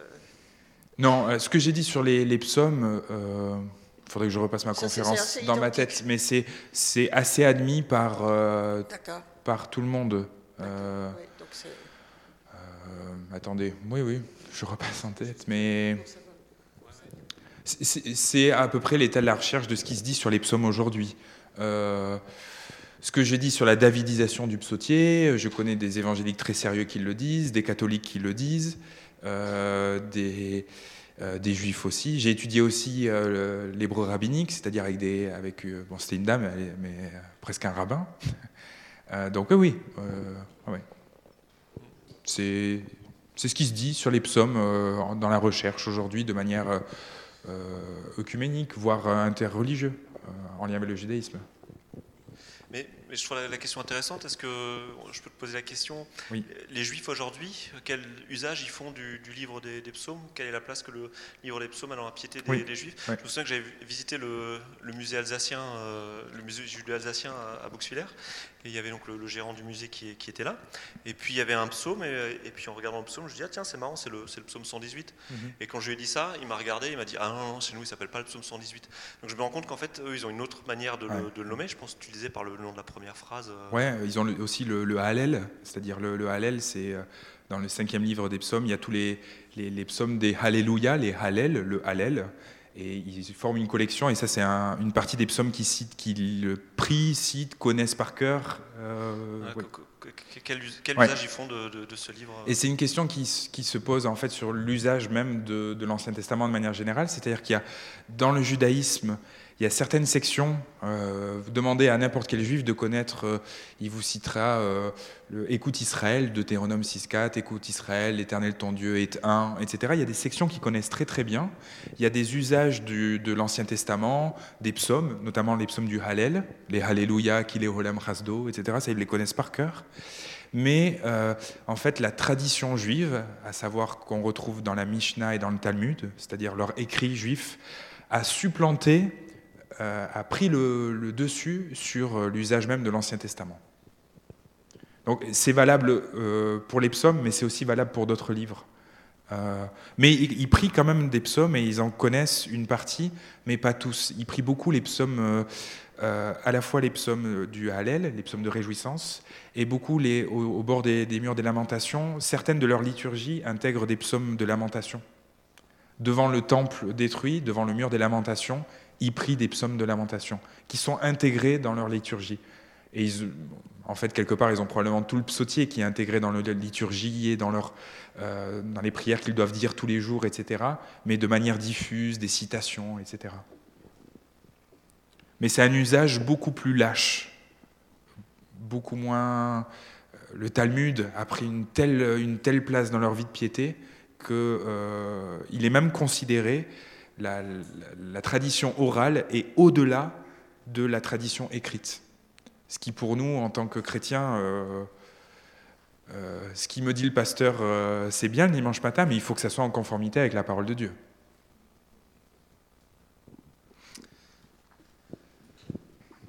Non, euh, ce que j'ai dit sur les, les psaumes, il faudrait que je repasse ma Ça, conférence dans ma tête, mais c'est assez admis par, euh, tout le monde. Euh, oui, donc c'est- euh, attendez, oui, oui, je repasse en tête, mais c'est- à peu près l'état de la recherche de ce qui se dit sur les psaumes aujourd'hui. Euh, ce que j'ai dit sur la davidisation du psautier, je connais des évangéliques très sérieux qui le disent, des catholiques qui le disent, euh, des, euh, des juifs aussi. J'ai étudié aussi euh, l'hébreu rabbinique, c'est-à-dire avec des, avec euh, bon, c'était une dame, mais euh, presque un rabbin. Euh, donc euh, oui, euh, c'est c'est ce qui se dit sur les psaumes euh, dans la recherche aujourd'hui de manière euh, euh, œcuménique, voire euh, interreligieux, euh, en lien avec le judaïsme. Mais, mais je trouve la, la question intéressante. Est-ce que je peux te poser la question Oui. Les Juifs aujourd'hui, quel usage ils font du, du livre des, des psaumes? Quelle est la place que le livre des psaumes a dans la piété des, Oui. des Juifs? Oui. Je me souviens que j'avais visité le, le musée alsacien, euh, le musée judéo-alsacien à, à et il y avait donc le, le gérant du musée qui, qui était là. Et puis il y avait un psaume, et, et puis en regardant le psaume, je me dis ah tiens c'est marrant, c'est le, psaume 118. Mhm. Et quand je lui ai dit ça, il m'a regardé, il m'a dit ah non, non chez nous il s'appelle pas le psaume 118. Donc je me rends compte qu'en fait eux ils ont une autre manière de, le, Ouais. de le nommer. Je pense que tu disais par le nom de la première phrase. euh, Ouais, ils ont aussi le, le Hallel, c'est-à-dire le, le Hallel, c'est euh, dans le cinquième livre des psaumes, il y a tous les, les, les psaumes des Alléluia, les Hallel, le Hallel, et ils forment une collection, et ça c'est un- une partie des psaumes qui, citent, qui le prient, citent, connaissent par cœur. euh, quel, us- quel Ouais. usage ils font de, de- de ce livre Et c'est une question qui, se pose en fait sur l'usage même de, de l'Ancien Testament de manière générale, c'est-à-dire qu'il y a dans le judaïsme, il y a certaines sections, euh, vous demandez à n'importe quel juif de connaître, euh, il vous citera euh, Écoute Israël, Deutéronome 6.4, Écoute Israël, l'Éternel ton Dieu est un, etc. Il y a des sections qui connaissent très très bien. Il y a des usages de l'Ancien Testament, des psaumes, notamment les psaumes du Hallel, les Alléluia, Kileholam Rasdo, etc. Ça, ils les connaissent par cœur. Mais en fait, la tradition juive, à savoir qu'on retrouve dans la Mishnah et dans le Talmud, c'est-à-dire leur écrit juif, a supplanté, a pris le, dessus sur euh, l'usage même de l'Ancien Testament. Donc c'est valable euh, pour les psaumes, mais c'est aussi valable pour d'autres livres. Euh, mais ils, ils prient quand même des psaumes et ils en connaissent une partie, mais pas tous. Ils prient beaucoup les psaumes, euh, euh, à la fois les psaumes du Hallel, les psaumes de réjouissance, et beaucoup au bord des, des murs des lamentations. Certaines de leurs liturgies intègrent des psaumes de lamentation. Devant le temple détruit, devant le mur des lamentations, ils prient des psaumes de lamentation qui sont intégrés dans leur liturgie. Et ils, en fait, quelque part, ils ont probablement tout le psautier qui est intégré dans leur liturgie et dans, euh, dans les prières qu'ils doivent dire tous les jours, etc. Mais de manière diffuse, des citations, etc. Mais c'est un usage beaucoup plus lâche, beaucoup moins. euh, Le Talmud a pris une telle, une telle place dans leur vie de piété qu'il euh, est même considéré, la, tradition orale est au-delà de la tradition écrite. Ce qui pour nous, en tant que chrétiens, euh, euh, ce qui me dit le pasteur, euh, c'est bien le dimanche matin, mais il faut que ça soit en conformité avec la parole de Dieu.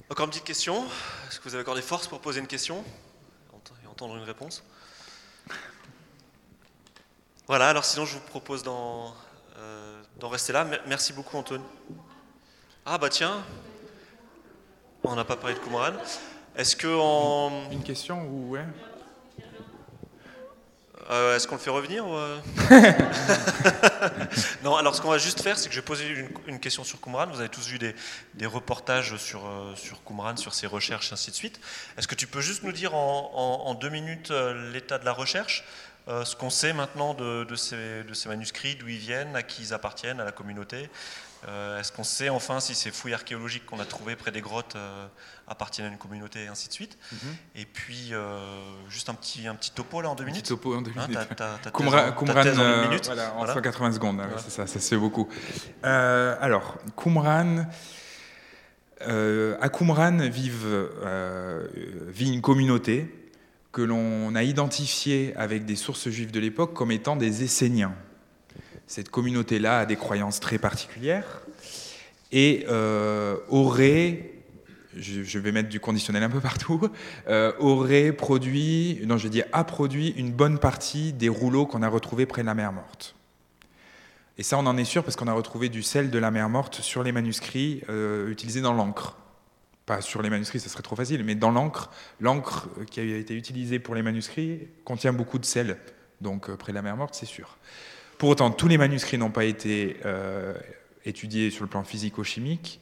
Encore une petite question. Est-ce que vous avez encore des forces pour poser une question et entendre une réponse? Voilà, alors sinon je vous propose d'en euh, d'en rester là. Mer- Merci beaucoup Antoine. Ah bah tiens, on n'a pas parlé de Qumran. Est-ce que en... Une question ou ouais Euh, Est-ce qu'on le fait revenir ou, euh Non, alors ce qu'on va juste faire, c'est que je vais poser une, une question sur Qumran. Vous avez tous vu des, des reportages sur, euh, sur Qumran, sur ses recherches, ainsi de suite. Est-ce que tu peux juste nous dire en, en- en deux minutes l'état de la recherche, euh, ce qu'on sait maintenant de, de ces, de ces manuscrits, d'où ils viennent, à qui ils appartiennent, à la communauté Euh, Est-ce qu'on sait enfin si ces fouilles archéologiques qu'on a trouvées près des grottes euh, appartiennent à une communauté, et ainsi de suite Et puis, euh, juste un petit, un petit topo là en deux Petit minutes topo en deux Hein, minutes. thèse Qumran, en- Qumran, voilà, en Voilà. 180 secondes, hein, Voilà. ça, ça se fait beaucoup. Alors, Qumran, à Qumran vive, vit une communauté que l'on a identifiée avec des sources juives de l'époque comme étant des Esséniens. Cette communauté-là a des croyances très particulières et euh, aurait je, vais mettre du conditionnel un peu partout, euh, aurait produit, non je dire a produit une bonne partie des rouleaux qu'on a retrouvés près de la mer morte. Et ça on en est sûr parce qu'on a retrouvé du sel de la mer morte sur les manuscrits euh, utilisés dans l'encre. Pas sur les manuscrits, ça serait trop facile, mais dans l'encre, l'encre qui a été utilisée pour les manuscrits contient beaucoup de sel. Donc près de la mer morte, c'est sûr. Pour autant, tous les manuscrits n'ont pas été étudiés sur le plan physico-chimique.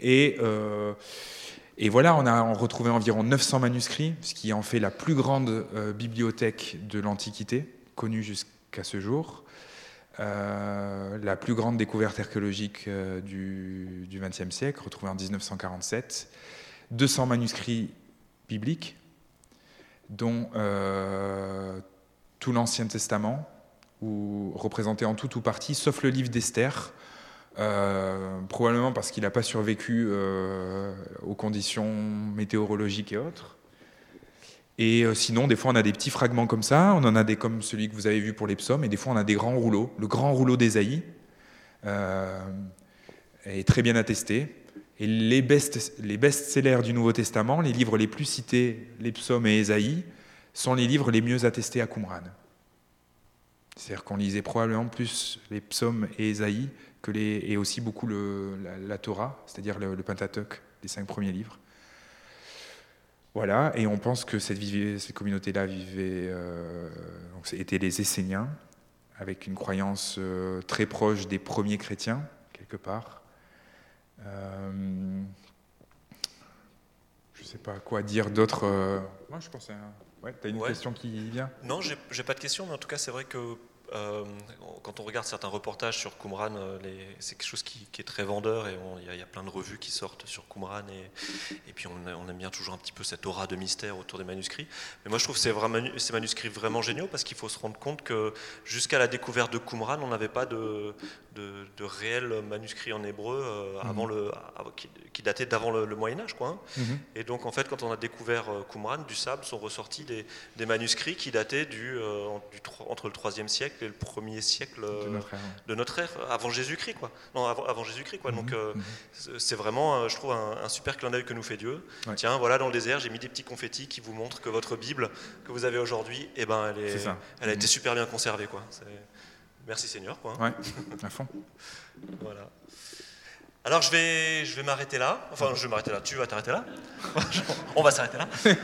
Et, euh, voilà, on a retrouvé environ 900 manuscrits, ce qui en fait la plus grande euh, bibliothèque de l'Antiquité, connue jusqu'à ce jour. Euh, la plus grande découverte archéologique du XXe siècle, retrouvée en 1947. 200 manuscrits bibliques, dont tout l'Ancien Testament, représenté en tout ou partie, sauf le livre d'Esther, euh, probablement parce qu'il n'a pas survécu euh, aux conditions météorologiques et autres. Et euh, sinon, des fois, on a des petits fragments comme ça. On en a des comme celui que vous avez vu pour les psaumes. Et des fois, on a des grands rouleaux. Le grand rouleau d'Ésaïe est très bien attesté. Et les best-sellers best du Nouveau Testament, les livres les plus cités, les psaumes et Ésaïe, sont les livres les mieux attestés à Qumran. C'est-à-dire qu'on lisait probablement plus les psaumes et Ésaïe que les, et aussi beaucoup le, la, Torah, c'est-à-dire le, Pentateuch, les cinq premiers livres. Voilà, et on pense que cette, cette communauté-là vivait, euh, donc étaient les Esséniens, avec une croyance euh, très proche des premiers chrétiens, quelque part. Euh, je ne sais pas quoi dire d'autre. Moi, je pensais. Ouais, tu as une question qui vient? Non, j'ai pas de question, mais en tout cas, c'est vrai que euh, quand on regarde certains reportages sur Qumran, euh, c'est quelque chose qui, est très vendeur et il y, a plein de revues qui sortent sur Qumran et, et puis on, aime bien toujours un petit peu cette aura de mystère autour des manuscrits. Mais moi je trouve ces, ces manuscrits vraiment géniaux parce qu'il faut se rendre compte que jusqu'à la découverte de Qumran, on n'avait pas de, de, réels manuscrits en hébreu euh, avant mhm. le, qui, dataient d'avant le, Moyen Âge. Quoi, hein. mhm. Et donc en fait quand on a découvert Qumran, du sable sont ressortis des, manuscrits qui dataient du, entre le 3e siècle le premier siècle de notre ère, avant Jésus-Christ, quoi. Non, avant, Jésus-Christ, quoi. Donc, mhm. Euh, mhm. c'est vraiment, euh, je trouve, un, super clin d'œil que nous fait Dieu. Tiens, voilà, dans le désert, j'ai mis des petits confettis qui vous montrent que votre Bible que vous avez aujourd'hui, eh ben, elle, est, elle a été mhm. super bien conservée, quoi. Merci Seigneur, quoi. Ouais, à fond. voilà. Alors je vais, je vais m'arrêter là. Enfin, je vais m'arrêter là. Tu vas t'arrêter là. On va s'arrêter là.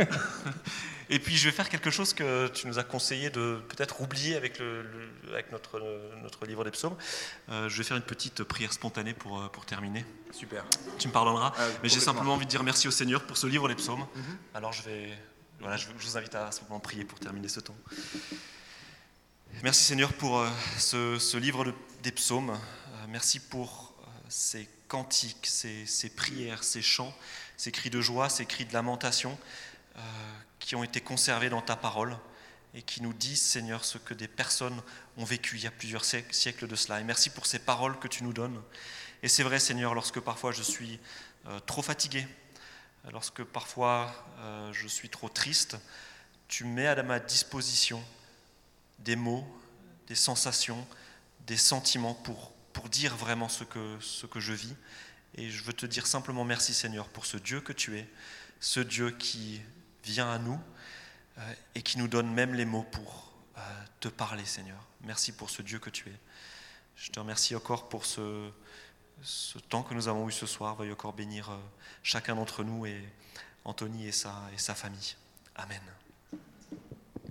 Et puis je vais faire quelque chose que tu nous as conseillé de peut-être oublier avec, le, avec notre, notre livre des psaumes. Euh, je vais faire une petite prière spontanée pour, euh, pour terminer. Super. Tu me pardonneras, ah, mais j'ai simplement envie de dire merci au Seigneur pour ce livre des psaumes. Mhm. Alors je vais, voilà, je, vous invite à simplement prier pour terminer ce temps. Merci Seigneur pour euh, ce, ce, livre des psaumes. merci pour ces cantiques, ces, ces, prières, ces chants, ces cris de joie, ces cris de lamentation qui ont été conservés dans ta parole et qui nous disent, Seigneur, ce que des personnes ont vécu il y a plusieurs siècles de cela. Et merci pour ces paroles que tu nous donnes. Et c'est vrai, Seigneur, lorsque parfois je suis euh, trop fatigué, lorsque parfois euh, je suis trop triste, tu mets à ma disposition des mots, des sensations, des sentiments pour, pour dire vraiment ce que, ce que je vis. Et je veux te dire simplement merci Seigneur pour ce Dieu que tu es, ce Dieu qui vient à nous euh, et qui nous donne même les mots pour euh, te parler, Seigneur. Merci pour ce Dieu que tu es. Je te remercie encore pour ce, temps que nous avons eu ce soir. Veuille encore bénir euh, chacun d'entre nous et Anthony et sa famille. Amen.